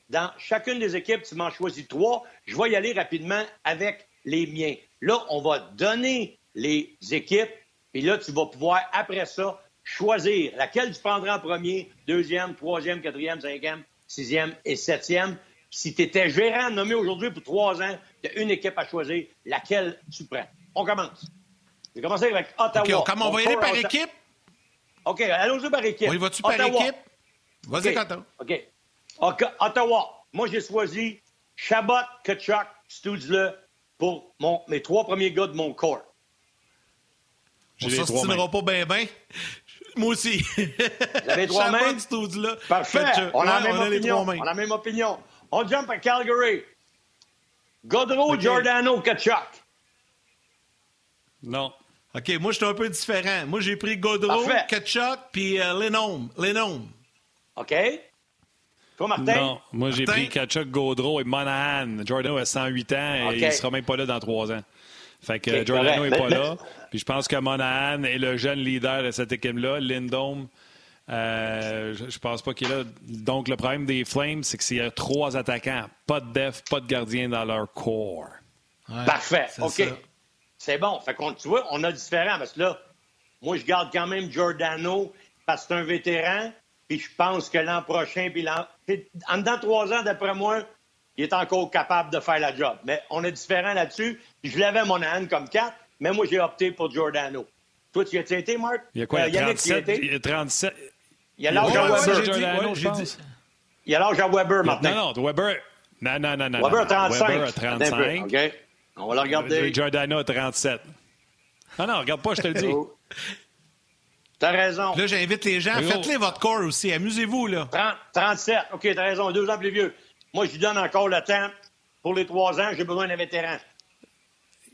Dans chacune des équipes, tu m'en choisis trois. Je vais y aller rapidement avec les miens. Là, on va donner les équipes, et là, tu vas pouvoir, après ça, choisir laquelle tu prendras en premier, deuxième, troisième, quatrième, cinquième, sixième et septième. Si tu étais gérant nommé aujourd'hui pour trois ans, tu as une équipe à choisir, laquelle tu prends. On commence. Je vais commencer avec Ottawa. OK, on, va y aller par équipe? OK, allons-y par équipe. Oui, vas-tu par équipe? Vas-y, Quentin. OK. Ottawa. Moi, j'ai choisi Chabot, Kachuk, Studzle pour mon, mes trois premiers gars de mon corps. On s'ostinera pas bien, bien. Moi aussi. Vous avez trois mains? Parfait. On, a la même opinion. on a la même opinion. On jump à Calgary. Godreau, Giordano, Kachuk. Non. OK, moi, je suis un peu différent. Moi, j'ai pris Godreau, Kachuk, puis euh, Lenome. OK. Toi, Martin? Non, moi, j'ai pris Kachuk, Godreau et Monahan. Giordano a 108 ans et il ne sera même pas là dans trois ans. Fait que Giordano n'est pas là. Puis je pense que Monahan est le jeune leader de cette équipe-là. Lindome, euh, je, ne pense pas qu'il est là. Donc, le problème des Flames, c'est que s'il y a trois attaquants, pas de def, pas de gardien dans leur corps. Parfait. OK. C'est bon. Fait qu'on, tu vois, on a différent. Parce que là, moi, je garde quand même Giordano parce que c'est un vétéran. Puis je pense que l'an prochain, puis l'an... En dedans trois ans, d'après moi, il est encore capable de faire la job. Mais on est différent là-dessus. Je l'avais mon âne comme quatre, mais moi, j'ai opté pour Giordano. Toi, tu y as été, Marc? Il y a quoi? Euh, il, y a 37, il y a 37. Il y a l'âge à Weber. Giordano, je pense. Il y a l'âge à Weber maintenant. Non, non, Weber. Non, non, non, non. Weber a 35. Weber a 35. OK. On va le regarder. Giordano a 37. Non, non, regarde pas, je te le dis. T'as raison. Là, j'invite les gens. Faites-les votre corps aussi. Amusez-vous, là. 30, 37. OK, t'as raison. Deux ans plus vieux. Moi, je lui donne encore le temps. Pour les trois ans, j'ai besoin d'un vétéran.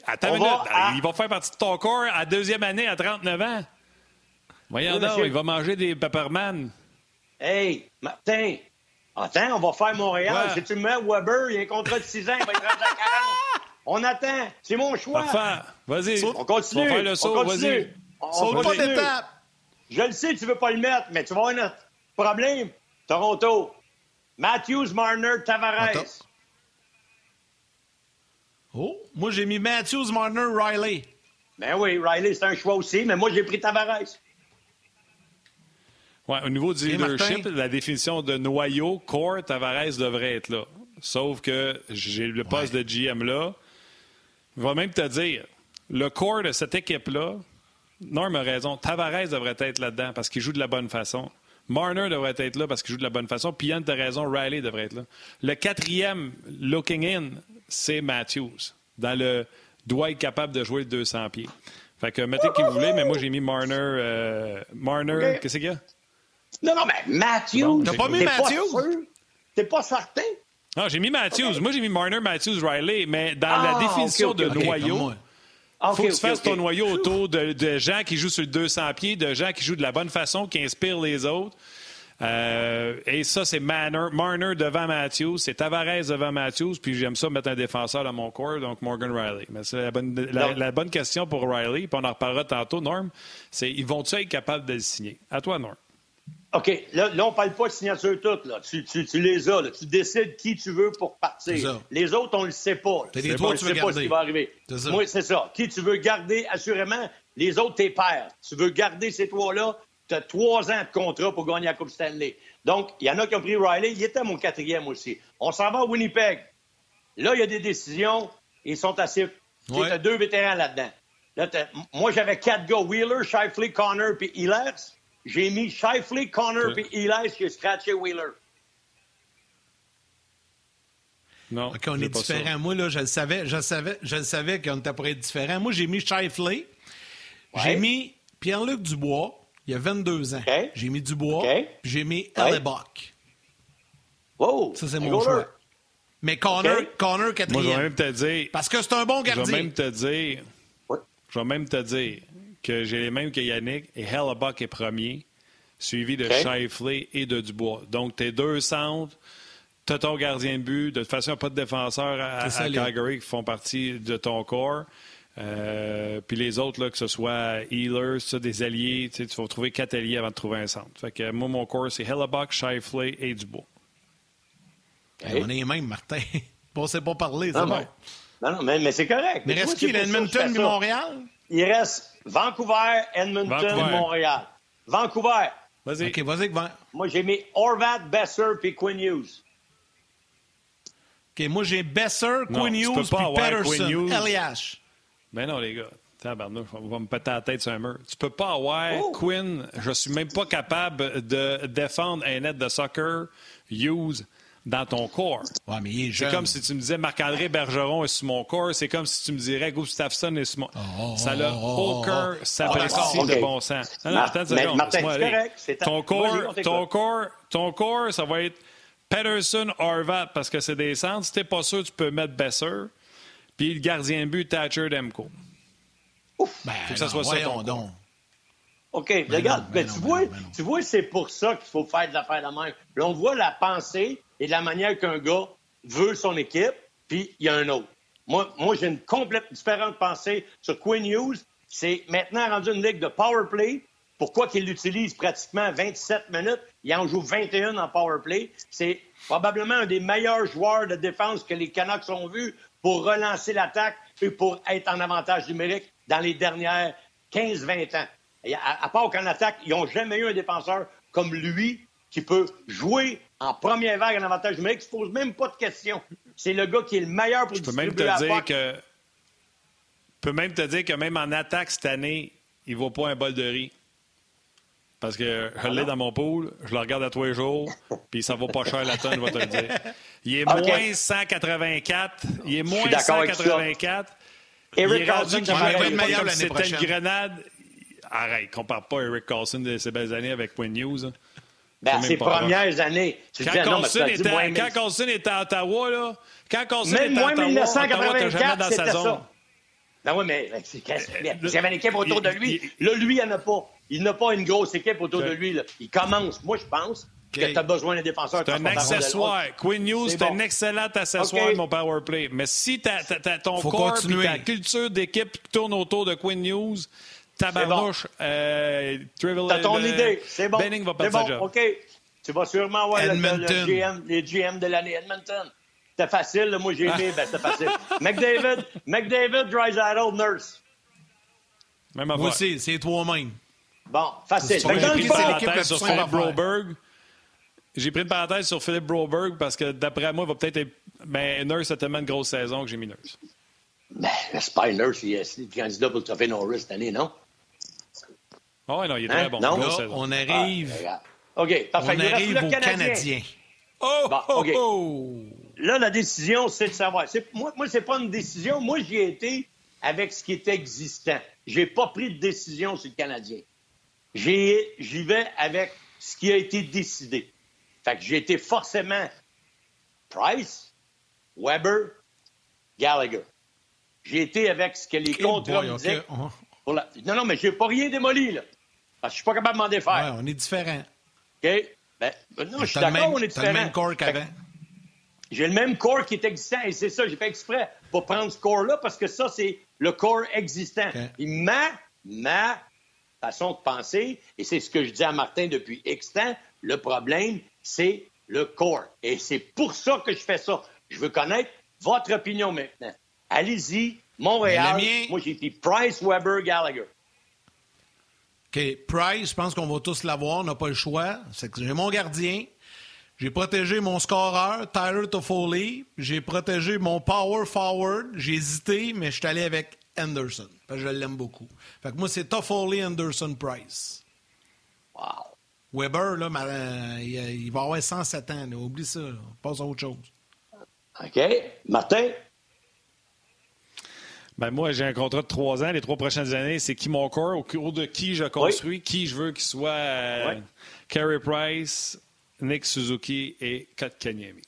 Attends une minute. Il va faire partie de ton corps à deuxième année à 39 ans. Voyons donc, il va manger des Pepperman. Hey, Martin, Attends, on va faire Montréal. Ouais. Si tu me mets Weber, il y a un contrat de 6 ans, il va être rendu à 40. On attend. C'est mon choix. Parfait. Vas-y. On continue. On va faire le On saut. continue. Vas-y. Saute pas d'étape. Je le sais, tu veux pas le mettre, mais tu vas avoir notre problème. Toronto. Matthews, Marner, Tavares. Attends. Oh, moi, j'ai mis Matthews, Marner, Riley. Ben oui, Riley, c'est un choix aussi, mais moi, j'ai pris Tavares. Ouais, au niveau du Et leadership, Martin? la définition de noyau, core, Tavares devrait être là. Sauf que j'ai le poste de GM là. Je vais même te dire, le core de cette équipe-là, Norm a raison, Tavares devrait être là-dedans parce qu'il joue de la bonne façon. Marner devrait être là parce qu'il joue de la bonne façon. Puis Yann, t'as raison, Riley devrait être là. Le quatrième, looking in, c'est Matthews. Dans le doit être capable de jouer le 200 pieds. Fait que mettez qui vous voulez, mais moi j'ai mis Marner. euh, Marner, qu'est-ce qu'il y a? Non, non, mais Matthews. T'as pas mis Matthews? T'es pas certain? Non, j'ai mis Matthews. Moi, j'ai mis Marner, Matthews, Riley, mais dans Ah, la définition ok, ok, de noyau, moi. Ah, il faut que tu fasses ton noyau autour de, de gens qui jouent sur le 200 pieds, de gens qui jouent de la bonne façon, qui inspirent les autres. Euh, et ça, c'est Manner- Marner devant Matthews, c'est Tavares devant Matthews, puis j'aime ça mettre un défenseur dans mon corps, donc Morgan Riley. Mais c'est la bonne, la, la bonne question pour Riley, puis on en reparlera tantôt, Norm, c'est ils vont-ils être capables de le signer? À toi, Norm. OK, là, là, on parle pas de signature toute. Là. Tu, tu, tu les as. Là. Tu décides qui tu veux pour partir. Les autres, on le sait pas. des on trois ne sait pas ce garder. qui va arriver. C'est ça. Moi, c'est ça. Qui tu veux garder, assurément. Les autres, tes pères. Tu veux garder ces trois-là. Tu as trois ans de contrat pour gagner la Coupe Stanley. Donc, il y en a qui ont pris Riley. Il était mon quatrième aussi. On s'en va à Winnipeg. Là, il y a des décisions. Ils sont assez. Tu Ouais. as deux vétérans là-dedans. Là, moi, j'avais quatre gars. Wheeler, Shifley, Connor puis Ehlers. J'ai mis Shifley, Connor puis Ehlers. J'ai scratché Wheeler. Non. OK, on est ça. différents. Moi, là, je le savais, je le savais, je le savais qu'on était pour être différents. Moi, j'ai mis Shifley. J'ai mis Pierre-Luc Dubois, il y a 22 ans. J'ai mis Dubois, puis j'ai mis. Hellebuck. Wow! Ça, c'est mon goaler. choix. Mais Connor. Connor Moi, je vais quatrième. même te dire, Parce que c'est un bon je vais gardien. même te dire. Je vais même te dire que j'ai les mêmes que Yannick et Hellebuck est premier, suivi de OK. Shifley et de Dubois. Donc, tes deux centres, tu ton gardien de but. De toute façon, il n'y a pas de défenseurs à, à. Calgary qui font partie de ton corps. Euh, puis les autres, là, que ce soit Healers, ça, des alliés, tu vas trouver quatre alliés avant de trouver un centre. Fait que moi, mon corps, c'est Hellebuck, Shifley et Dubois. On est les mêmes, Martin. On ne sait pas parler, c'est Non, bon. non. Non, non, mais, mais c'est correct. Mais vois, reste qui, Edmonton et ça. Montréal? Il reste Vancouver, Edmonton, Vancouver. Montréal. Vancouver. Vas-y. OK, vas-y, va- Moi, j'ai mis Horvat, Besser puis Quinn Hughes. OK, moi, j'ai Besser, Non, Quinn Hughes, puis Patterson. LH. Ben non, les gars. Tabarnouche, on va me péter la tête sur un mur. Tu peux pas avoir Oh. Quinn. Je suis même pas capable de défendre un net de soccer Hughes dans ton corps. Ouais, mais il est C'est comme si tu me disais Marc-André Bergeron est sur mon corps. C'est comme si tu me dirais Gustafsson est sur mon. oh, ça n'a oh, oh, aucun oh. Ah, de bon sens. Non, non, attends mais Martin, correct, Ton corps, ton corps, ton corps, ça va être Pedersen, Horvat, parce que c'est des centres. Si t'es pas sûr, tu peux mettre Besser. Puis le gardien de but, Thatcher Demko. Ben, Faut que ça non, soit ça, ton donc. OK, Ben regarde, non, ben mais non, tu, ben vois, non, ben non. tu vois, c'est pour ça qu'il faut faire de l'affaire de même. Là, on voit la pensée et la manière qu'un gars veut son équipe, puis il y a un autre. Moi, moi j'ai une complète différente pensée sur Quinn Hughes. C'est maintenant rendu une ligue de power play. Pourquoi qu'il l'utilise pratiquement 27 minutes? Il en joue 21 en power play. C'est probablement un des meilleurs joueurs de défense que les Canucks ont vus pour relancer l'attaque et pour être en avantage numérique dans les dernières 15-20 ans. À, à part qu'en attaque, ils n'ont jamais eu un défenseur comme lui qui peut jouer en première vague en avantage numérique. Il ne se pose même pas de questions. C'est le gars qui est le meilleur pour Je peux même la te dire que. Je peux même te dire que même en attaque cette année, il ne vaut pas un bol de riz. Parce que je l'ai dans mon pool, je le regarde à tous les jours, puis ça vaut pas cher la tonne, je vais te le dire. Il est moins 184. Il est moins d'accord avec ça. 184. il Eric est Carlson, rendu si c'était une prochaine. grenade. Arrête, compare pas Eric Carlson de ses belles années avec Quinn Hughes. Ben, C'est ses premières années. Tu Quand dit était, à Ottawa, là, quand Même était à Ottawa, Ottawa, t'as jamais 1984, dans c'était sa zone. ça. Ben oui, mais c'est- qu'est-ce qu'il y a? le- il y avait une équipe autour de lui. il- Là, lui, il n'y en a pas. Il n'a pas une grosse équipe autour de lui. là. Il commence. Moi, je pense que tu as besoin d'un défenseur. C'est un accessoire. Quinn Hughes, c'est un excellent accessoire mon power play. Mais si t'as, ton corps et ta culture d'équipe tourne autour de Quinn Hughes, tabarnouche, bon. euh, T'as ton euh, idée. C'est bon. Benning va perdre bon. sa job. OK. Tu vas sûrement voir le, le, GM, les GM de l'année Edmonton. C'était facile. moi, j'ai aimé. ben, c'était facile. McDavid, McDavid, Drysdale, Nurse. Même Moi aussi, c'est toi-même. Bon, facile. J'ai pris une parenthèse sur Philippe Broberg. J'ai pris une parenthèse sur Philippe Broberg parce que d'après moi, il va peut-être être. Mais Nurse a tellement de grosse saison que j'ai mis Nurse. Ben, pas Nurse, il est candidat pour le trophée Norris cette année, non? Oh, non, il est très hein? bon. Non, on arrive. Ah, OK, parfait. On il arrive au Canadien. Oh, bon, oh, oh! Là, la décision, c'est de savoir. Moi, moi c'est pas une décision. Moi, j'y ai été avec ce qui est existant. J'ai pas pris de décision sur le Canadien. J'y vais avec ce qui a été décidé. Fait que j'ai été forcément Price, Weber, Gallagher. J'ai été avec ce que les contrats Non, non, mais j'ai pas rien démoli, là. Parce que je suis pas capable de m'en défaire. Ouais, on est différents. OK? Ben, non, je suis d'accord, on est différents. le même corps qu'avant. J'ai le même corps qui est existant et c'est ça, j'ai fait exprès pour prendre ce corps-là parce que ça, c'est le corps existant. ma, ma façon de penser, et c'est ce que je dis à Martin depuis X temps, le problème, c'est le corps. Et c'est pour ça que je fais ça. Je veux connaître votre opinion maintenant. Allez-y, Montréal. Moi, j'ai dit Price, Weber, Gallagher. OK. Price, je pense qu'on va tous l'avoir. On n'a pas le choix. C'est que j'ai mon gardien. J'ai protégé mon scoreur, Tyler Toffoli. J'ai protégé mon power forward. J'ai hésité, mais je suis allé avec Anderson. Parce que je l'aime beaucoup. Fait que moi, c'est Toffoli, Anderson, Price. Wow. Weber, là, il, va avoir 107 ans. Oublie ça. On passe à autre chose. OK. Martin? Ben moi, j'ai un contrat de trois ans. Les trois prochaines années, c'est qui mon corps, au cours de qui je construis, qui je veux qu'il soit. Euh, Carey Price, Nick Suzuki et Kotkaniemi.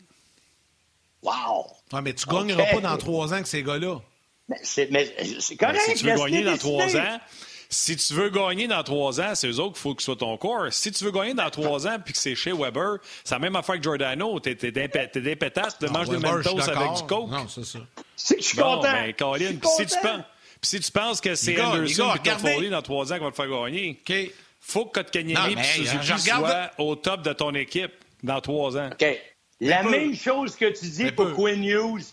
Wow! mais tu ne gagneras pas dans trois ans avec ces gars-là. Mais c'est correct. si tu veux gagner dans trois ans, si tu veux gagner dans trois ans, c'est eux autres qu'il faut que ce soit ton corps. Si tu veux gagner dans trois ans puis que c'est chez Weber, c'est la même affaire que Giordano. T'es des pétasses, tu manges des Mentos avec du coke. Non, c'est ça. Je suis content. Ben, Colin, si tu penses... si tu penses que c'est Anderson et Toffoli dans trois ans qui va te faire gagner, il faut que Kotkaniemi et Suzuki soient au top de ton équipe dans trois ans. OK. La même chose que tu dis pour Quinn Hughes,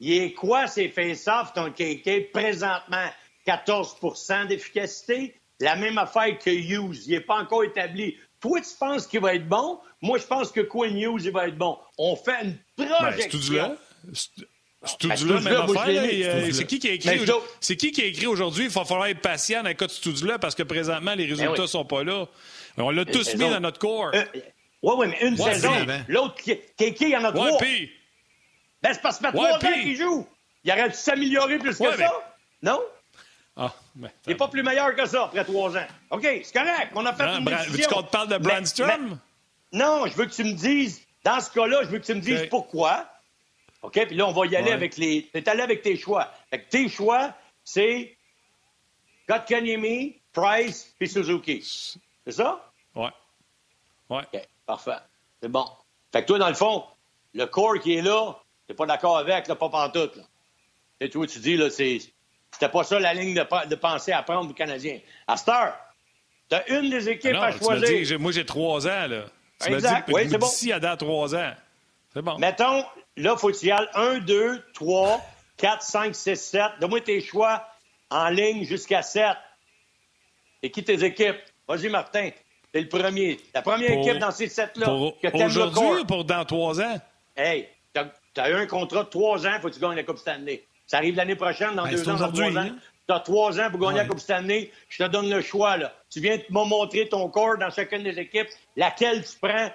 il est quoi ces face-off, ton KK, présentement? 14% d'efficacité. La même affaire que Hughes. Il n'est pas encore établi. Toi, tu penses qu'il va être bon? Moi, je pense que Quinn Hughes, il va être bon. On fait une ben, projection. Studio-là, même affaire. C'est qui qui a écrit, c'est qui qui a écrit aujourd'hui? Il va falloir être patient dans le cas de Studio-là parce que présentement, les ben résultats ne sont pas là. On l'a tous mis dans notre corps. oui, oui, mais une saison. L'autre, Kéké, il y en a trois. Ouais, ben, c'est parce que ça fait trois ans qu'il joue. Il aurait dû s'améliorer plus que ça? Non? Ben, il n'est pas plus meilleur que ça après trois ans. OK, c'est correct. On a fait une décision. Veux-tu qu'on te parle de Brandstrom? Non, je veux que tu me dises, dans ce cas-là, je veux que tu me dises pourquoi. OK, puis là, on va y aller avec les... Tu es allé avec tes choix. Fait tes choix, c'est Kotkaniemi, Price puis Suzuki. C'est ça? Ouais. Ouais. OK, parfait. C'est bon. Fait que toi, dans le fond, le corps qui est là, t'es pas d'accord avec, là, pas pantoute, là. Et toi, tu dis, là, c'est c'était pas ça la ligne de, de pensée à prendre aux Canadiens. À cette heure, t'as une des équipes à choisir. moi, j'ai trois ans, là. Tu exact. Dit, oui, c'est bon. D'ici à dans trois ans. C'est bon. Mettons, là, faut que tu y ailles 1, 2, 3, 4, 5, 6, 7. Donne-moi tes choix en ligne jusqu'à 7. Et qui tes équipes? Vas-y, Martin. T'es le premier. La première équipe dans ces sept-là. Aujourd'hui ou pour dans trois ans? Hey, t'as as eu un contrat de trois ans, faut que tu gagnes la Coupe Stanley. Ça arrive l'année prochaine, dans ben, deux ans, dans trois ans. Tu as trois ans pour gagner la Coupe Stanley. Je te donne le choix. Là. Tu viens de me montrer ton corps dans chacune des équipes. Laquelle tu prends?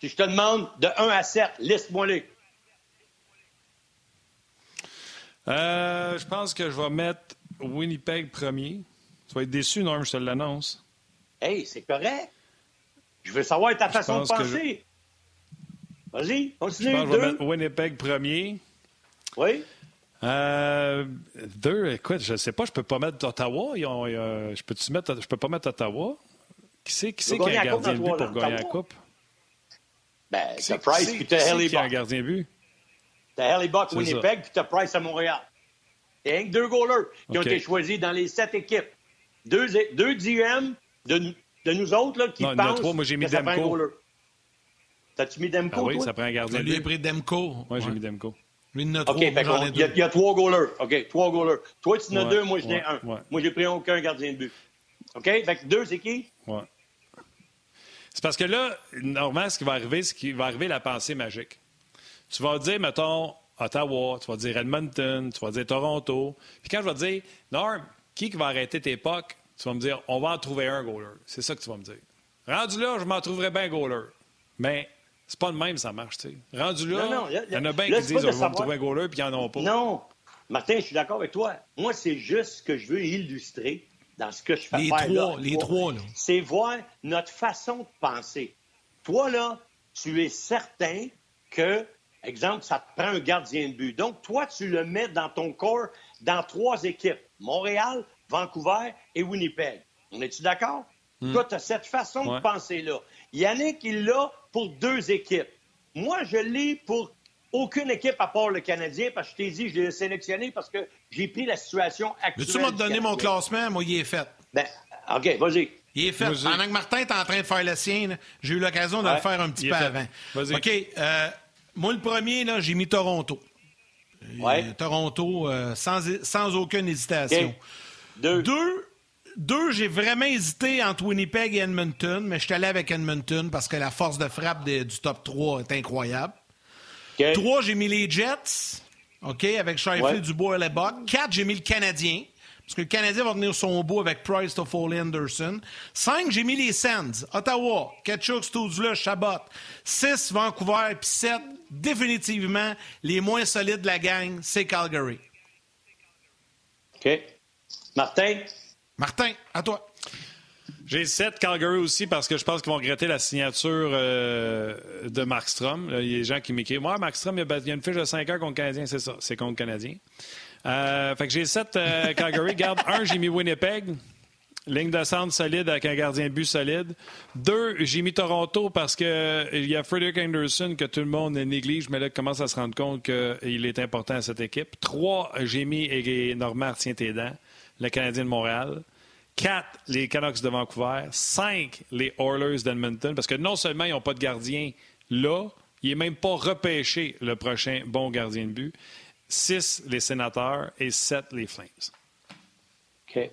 Si je te demande de 1 à 7, liste-moi-les. Euh, je pense que je vais mettre Winnipeg premier. Tu vas être déçu, Norm, je te l'annonce. Hey, c'est correct. Je veux savoir ta façon de penser. Vas-y, continue. Je pense que je vais mettre Winnipeg premier. Oui. Euh, deux, écoute, je ne sais pas, je peux pas mettre Ottawa. je peux mettre, je peux pas mettre Ottawa? Qui c'est qui, qui a gardé le but pour gagner la coupe? Ben, t'as Price puis t'as Haley Buck. un gardien but? T'as Haley Buck Winnipeg puis t'as Price à Montréal. Il y a deux goalers qui ont été choisis dans les sept équipes. Deux, deux DM de, de nous autres là, qui non, pensent trois, moi, j'ai mis Demko. T'as-tu mis Demko, ah oui, toi? ça prend un gardien. Lui, a pris Demko. Moi, j'ai mis Demko. Lui, il en a trois. OK, il y, a, y, a trois goalers. OK, trois goalers. Toi, tu en as ouais, deux, moi, j'en ai un. Moi, j'ai pris aucun gardien de but. OK? Fait que deux, c'est qui? Ouais. C'est parce que là, normalement, ce qui va arriver, c'est qu'il va arriver la pensée magique. Tu vas dire, mettons, Ottawa, tu vas dire Edmonton, tu vas dire Toronto. Puis quand je vais te dire, Norm, qui va arrêter tes pucks? Tu vas me dire, on va en trouver un goaler. C'est ça que tu vas me dire. Rendu là, je m'en trouverai bien goaler. Mais c'est pas le même, ça marche, tu sais. Rendu là, il y, en a bien qui disent, on va me trouver un goaler, puis ils n'en ont pas. Non. Martin, je suis d'accord avec toi. Moi, c'est juste ce que je veux illustrer dans ce que je fais les faire trois, Les trois, là. C'est voir notre façon de penser. Toi, là, tu es certain que Exemple, ça te prend un gardien de but. Donc, toi, tu le mets dans ton corps dans trois équipes. Montréal, Vancouver et Winnipeg. On est-tu d'accord? Hmm. Toi, tu as cette façon de penser-là. Yannick, il l'a pour deux équipes. Moi, je l'ai pour aucune équipe à part le Canadien, parce que je t'ai dit, je l'ai sélectionné parce que j'ai pris la situation actuelle. Veux-tu me donner mon classement? Moi, il est fait. Ben, OK, vas-y. Il est fait. Pendant que Martin est en train de faire le sien, j'ai eu l'occasion de le faire un petit peu avant. OK. Euh, moi, le premier, là, j'ai mis Toronto. Ouais. Toronto, euh, sans, sans aucune hésitation. Deux. Deux, j'ai vraiment hésité entre Winnipeg et Edmonton, mais je suis allé avec Edmonton parce que la force de frappe du top 3 est incroyable. Trois, j'ai mis les Jets, OK, avec Sheffield, Dubois et Lebuck. Quatre, j'ai mis le Canadien. Parce que le Canadien va venir son bout avec Price, Toffoli, Anderson. Cinq, j'ai mis les Sands. Ottawa, Ketchuk, Stoudzula, Chabot. Six, Vancouver. Puis sept, définitivement, les moins solides de la gang, c'est Calgary. OK. Martin? Martin, à toi. J'ai sept Calgary aussi parce que je pense qu'ils vont regretter la signature euh, de Markstrom. Il y a des gens qui m'écrivent Moi, Markstrom, il y a une fiche de 5 heures contre Canadien, c'est ça. C'est contre Canadien. Euh, fait que j'ai sept euh, Calgary. Garde un, j'ai mis Winnipeg. Ligne de centre solide avec un gardien de but solide. Deux, j'ai mis Toronto parce qu'il y a Frederick Anderson que tout le monde néglige, mais là, commence à se rendre compte qu'il est important à cette équipe. Trois, j'ai mis Normand tient tes le Canadien de Montréal. Quatre, les Canucks de Vancouver. Cinq, les Oilers d'Edmonton, parce que non seulement ils n'ont pas de gardien là, il n'est même pas repêché le prochain bon gardien de but. 6 les sénateurs et 7 les Flames. OK.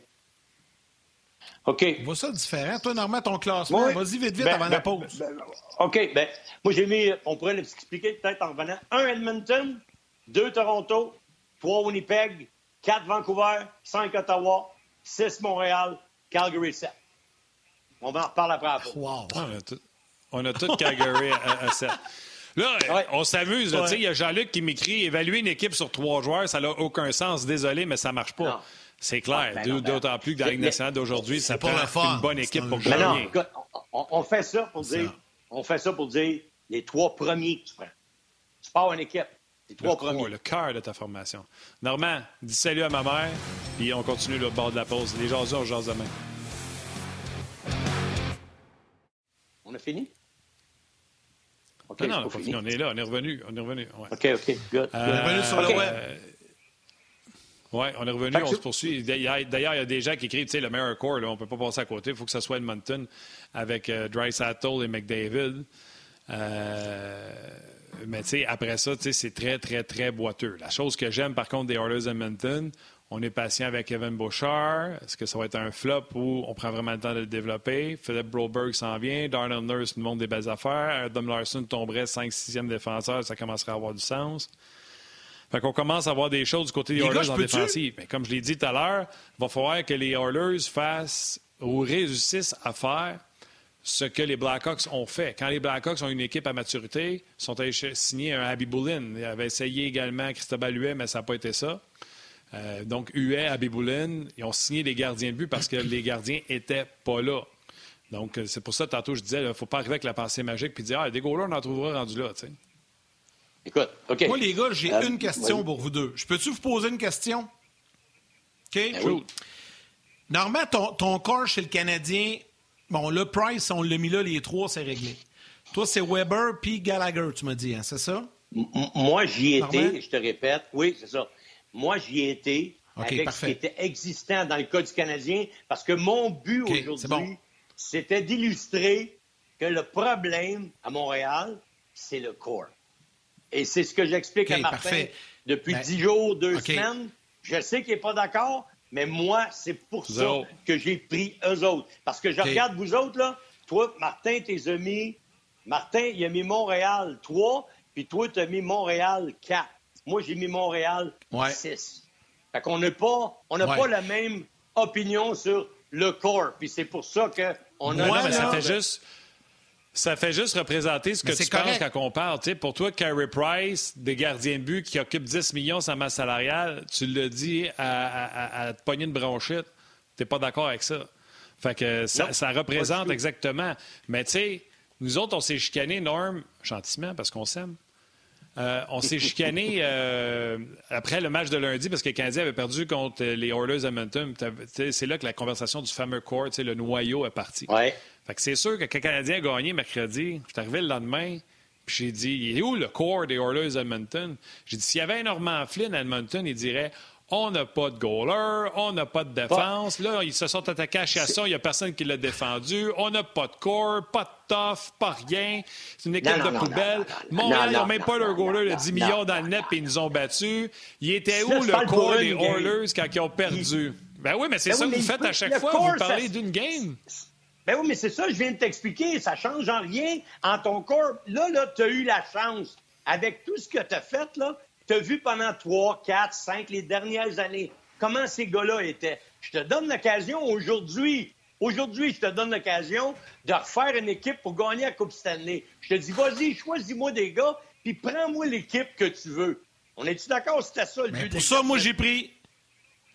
OK. On voit ça différent. Toi, Normand, ton classement, vas-y vite, vite ben, avant la ben, pause. Ben, OK. Ben, moi, j'ai mis, on pourrait l'expliquer peut-être en revenant. 1 Edmonton, 2 Toronto, 3 Winnipeg, 4 Vancouver, 5 Ottawa, 6 Montréal, Calgary 7. On va en reparler après. après. Wow. On a tout, Calgary à, à 7. Là, on s'amuse. Il y a Jean-Luc qui m'écrit évaluer une équipe sur trois joueurs, ça n'a aucun sens. Désolé, mais ça ne marche pas. C'est clair. Ben d'autant plus que dans la Ligue nationale d'aujourd'hui, ça prend une bonne équipe pour gagner. Non, on, fait ça pour dire, on fait ça pour dire les trois premiers que tu prends. Tu pars une équipe. Les trois le premiers. le cœur de ta formation. Normand, dis salut à ma mère, puis on continue le bord de la pause. Les gens on jase demain. On a fini? non, non, on, pas fini. on est là, on est revenu. On est revenu. Ouais. OK, OK, good. on est revenu sur le web. oui, on est revenu, on se poursuit. D'ailleurs, il y a des gens qui écrivent, tu sais, le meilleur corps, là, on ne peut pas passer à côté. Il faut que ce soit Edmonton avec euh, Dry Sattel et McDavid. Euh, mais tu sais, après ça, c'est très, très, très boiteux. La chose que j'aime, par contre, des Oilers Edmonton, on est patient avec Evan Bouchard. Est-ce que ça va être un flop ou on prend vraiment le temps de le développer? Philip Broberg s'en vient. Darnell Nurse nous montre des belles affaires. Adam Larson tomberait 5-6e défenseur. Ça commencerait à avoir du sens. Fait qu'on commence à voir des choses du côté des Oilers en défensive. Mais comme je l'ai dit tout à l'heure, il va falloir que les Oilers fassent ou réussissent à faire ce que les Blackhawks ont fait. Quand les Blackhawks ont une équipe à maturité, ils sont allés signer un Abby Boulin. Ils avaient essayé également Christophe Huet, mais ça n'a pas été ça. Euh, donc, Huet, Abiboulin, ils ont signé des gardiens de but parce que les gardiens n'étaient pas là. Donc, euh, c'est pour ça, tantôt, je disais, il ne faut pas arriver avec la pensée magique et dire, ah, des goalers, on en trouvera rendu là, tu sais. Écoute, OK. Moi, les gars, j'ai euh, une question pour vous deux. Je peux-tu vous poser une question? OK? Ben Normalement, ton, ton corps chez le Canadien, bon, le Price, on l'a mis là, les trois, c'est réglé. Toi, c'est Weber puis Gallagher, tu m'as dit, hein, c'est ça? moi, j'y étais, je te répète. Oui, c'est ça. Moi, j'y étais avec ce qui était existant dans le cas du Canadien, parce que mon but aujourd'hui, c'était d'illustrer que le problème à Montréal, c'est le corps. Et c'est ce que j'explique à Martin depuis ben, dix jours, deux semaines. Je sais qu'il n'est pas d'accord, mais moi, c'est pour ça que j'ai pris eux autres. Parce que je regarde vous autres, là. Toi, Martin, tes amis. Martin, il a mis Montréal 3, puis toi, tu as mis Montréal 4. Moi, j'ai mis Montréal 6. Fait qu'on n'a pas, on n'a pas la même opinion sur le corps. Puis c'est pour ça qu'on a... Oui, mais ça fait juste... Ça fait juste représenter ce que tu penses quand on parle. pour toi, Carey Price, des gardiens de but qui occupent 10 millions sa masse salariale, tu le dis à, à, te pogner une bronchite. Tu n'es pas d'accord avec ça. Fait que ça, représente exactement. Mais tu sais, nous autres, on s'est chicané, Norm, gentiment, parce qu'on s'aime. Euh, on s'est chicané euh, après le match de lundi parce que le Canadien avait perdu contre les Oilers Edmonton. C'est là que la conversation du fameux core, le noyau est parti. Ouais. Fait que c'est sûr que quand le Canadien a gagné mercredi, je suis arrivé le lendemain, puis j'ai dit, il est où le core des Oilers Edmonton? J'ai dit, s'il y avait un Norman Flynn à Edmonton, il dirait, on n'a pas de goaler, on n'a pas de défense. Là, ils se sont attaqués à Chasson, il n'y a personne qui l'a défendu. On n'a pas de corps, pas de tough, pas rien. C'est une équipe de poubelle. Montréal, ils n'ont même pas leur goaler de 10 millions dans le net et ils nous ont battus. Il était où le corps des Oilers quand ils ont perdu? Ben oui, mais c'est ben ça que vous faites à chaque fois. Vous parlez d'une game. Ben oui, mais c'est ça, je viens de t'expliquer. Ça change en rien en ton corps. Là, là, tu as eu la chance. Avec tout ce que tu as fait, là, tu as vu pendant 3, 4, 5, les dernières années, comment ces gars-là étaient. Je te donne l'occasion aujourd'hui, aujourd'hui, je te donne l'occasion de refaire une équipe pour gagner la Coupe Stanley. Je te dis, vas-y, choisis-moi des gars, puis prends-moi l'équipe que tu veux. On est-tu d'accord? C'était ça le but. Pour ça, moi, j'ai pris.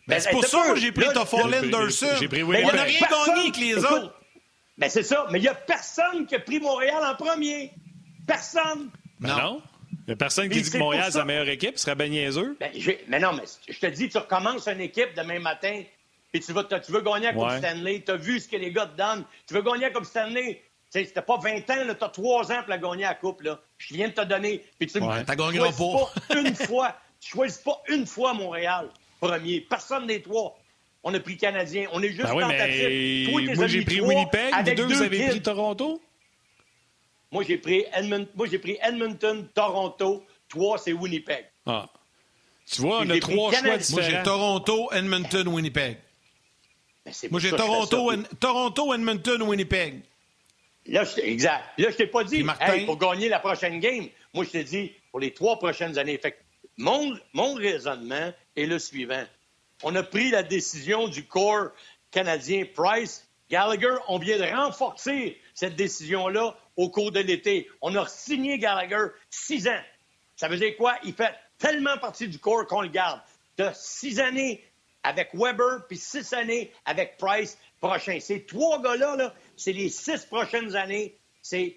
Ben, ben c'est pour ça que j'ai pris Toffoli Anderson. J'ai pris il n'a rien gagné avec les autres. Ben, c'est ça. Mais il n'y a personne qui a pris Montréal en premier. Personne. Ben non. Il n'y a personne qui dit que Montréal, c'est la meilleure équipe. Ce serait bien niaiseux. Ben, mais non, mais je te dis, tu recommences une équipe demain matin, puis tu, tu veux gagner Coupe Stanley. Tu as vu ce que les gars te donnent. Tu veux gagner la Coupe Stanley. C'était pas 20 ans, tu as 3 ans pour la gagner la Coupe. Là. Je viens de te donner. Puis tu ouais, choisis pas une fois. Tu choisis pas une fois Montréal premier. Personne des trois. On a pris Canadien. On est juste ben oui, mais... Moi, j'ai pris Winnipeg. Vous deux, vous avez pris Toronto? Moi, j'ai pris, pris, Edmonton, Toronto. Trois, c'est Winnipeg. Ah. Tu vois, on a trois choix différents. Moi, j'ai Toronto, Edmonton, Winnipeg. Ben, Moi, j'ai Toronto, Toronto, Edmonton, Winnipeg. Là, je, exact. Là, je t'ai pas dit, Martin... pour gagner la prochaine game. Moi, je t'ai dit, pour les trois prochaines années. Fait mon, mon raisonnement est le suivant. On a pris la décision du corps canadien Price. Gallagher, on vient de renforcer cette décision-là au cours de l'été. On a signé Gallagher six ans. Ça veut dire quoi? Il fait tellement partie du corps qu'on le garde. De six années avec Weber, puis six années avec Price prochain. Ces trois gars-là, c'est les six prochaines années, c'est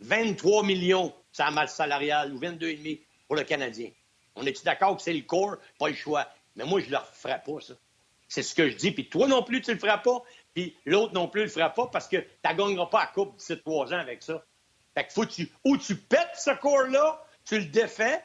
23 millions, ça masse salariale, ou 22,5 pour le Canadien. On est-tu d'accord que c'est le corps? Pas le choix. Mais moi, je ne le ferai pas, ça. C'est ce que je dis. Puis toi non plus, tu le feras pas. Puis l'autre non plus ne le fera pas parce que tu ne gagneras pas à coupe d'ici trois ans avec ça. Fait que faut tu, ou tu pètes ce corps-là, tu le défais,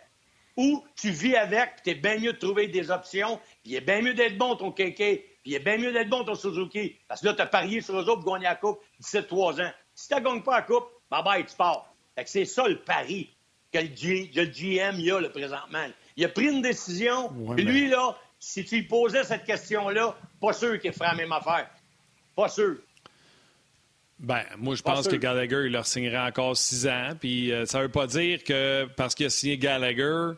ou tu vis avec, puis t'es bien mieux de trouver des options, puis il est bien mieux d'être bon ton KK, puis il est bien mieux d'être bon ton Suzuki, parce que là, tu as parié sur eux autres pour gagner la coupe d'ici trois ans. Si tu ne gagnes pas la coupe, bye bye, tu pars. Fait que c'est ça le pari que le, GM y a là, présentement. Il a pris une décision, puis lui, là, si tu lui posais cette question-là, pas sûr qu'il ferait la même affaire. Pas sûr. Ben, moi, je pense que Gallagher, il leur signerait encore six ans. Puis euh, ça veut pas dire que parce qu'il a signé Gallagher,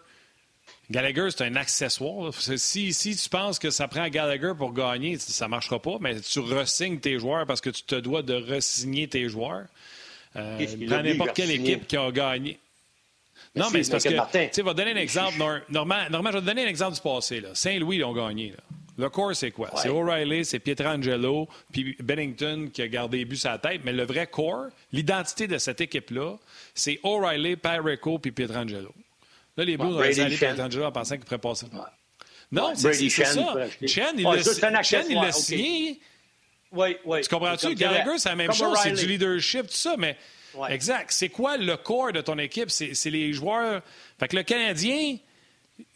Gallagher, c'est un accessoire. Si, si tu penses que ça prend Gallagher pour gagner, ça ne marchera pas, mais tu resignes tes joueurs parce que tu te dois de resigner tes joueurs. Euh, prends n'importe quelle équipe qui a gagné. Non, mais c'est parce que, tu vas donner un exemple. Normand, je vais te donner un exemple du passé. Saint-Louis, ils ont gagné. Là. Le corps, c'est quoi? C'est O'Reilly, c'est Pietrangelo, puis Bennington qui a gardé les buts à la tête. Mais le vrai corps, l'identité de cette équipe-là, c'est O'Reilly, Pyrico puis Pietrangelo. Là, les Blues ont installé Pietrangelo en pensant qu'il ferait passer. Non, c'est ça. Chen, il l'a signé. Oui, oui. Tu comprends-tu? Gallagher, c'est la même chose. C'est du leadership, tout ça, mais Exact. C'est quoi le corps de ton équipe? C'est les joueurs. Fait que le Canadien,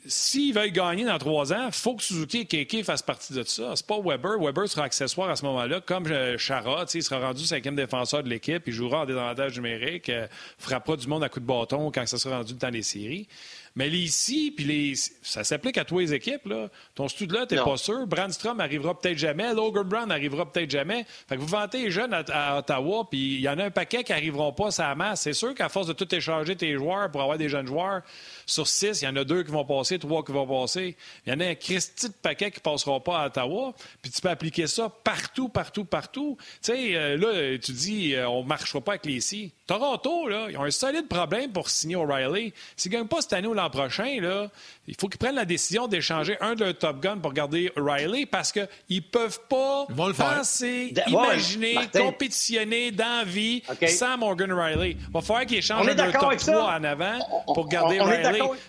s'ils veulent gagner dans trois ans, il faut que Suzuki et Keke fassent partie de ça. C'est pas Weber. Weber sera accessoire à ce moment-là, comme euh, Chara. Il sera rendu cinquième défenseur de l'équipe. Il jouera en désavantage numérique. Euh, frappera du monde à coup de bâton quand ça sera rendu le temps des séries. Mais les ici, puis les, ça s'applique à tous les équipes. Là. Ton stud là, t'es pas sûr. Brandstrom arrivera peut-être jamais. Logan Brown arrivera peut-être jamais. Fait que vous vantez les jeunes à, Ottawa, puis il y en a un paquet qui arriveront pas à sa masse. C'est sûr qu'à force de tout échanger tes joueurs pour avoir des jeunes joueurs, sur six, il y en a deux qui vont passer, trois qui vont passer. Il y en a un Christy de paquet qui ne passeront pas à Ottawa. Puis tu peux appliquer ça partout, partout, partout. Tu sais, euh, là, tu dis, euh, on ne marchera pas avec les ici. Toronto, là, ils ont un solide problème pour signer O'Reilly. S'ils ne gagnent pas cette année ou l'an prochain, là, il faut qu'ils prennent la décision d'échanger un de leurs Top Guns pour garder O'Reilly parce qu'ils ne peuvent pas penser, imaginer, compétitionner dans vie sans Morgan O'Reilly. Il va falloir qu'ils échangent un de leurs Top 3 en avant pour garder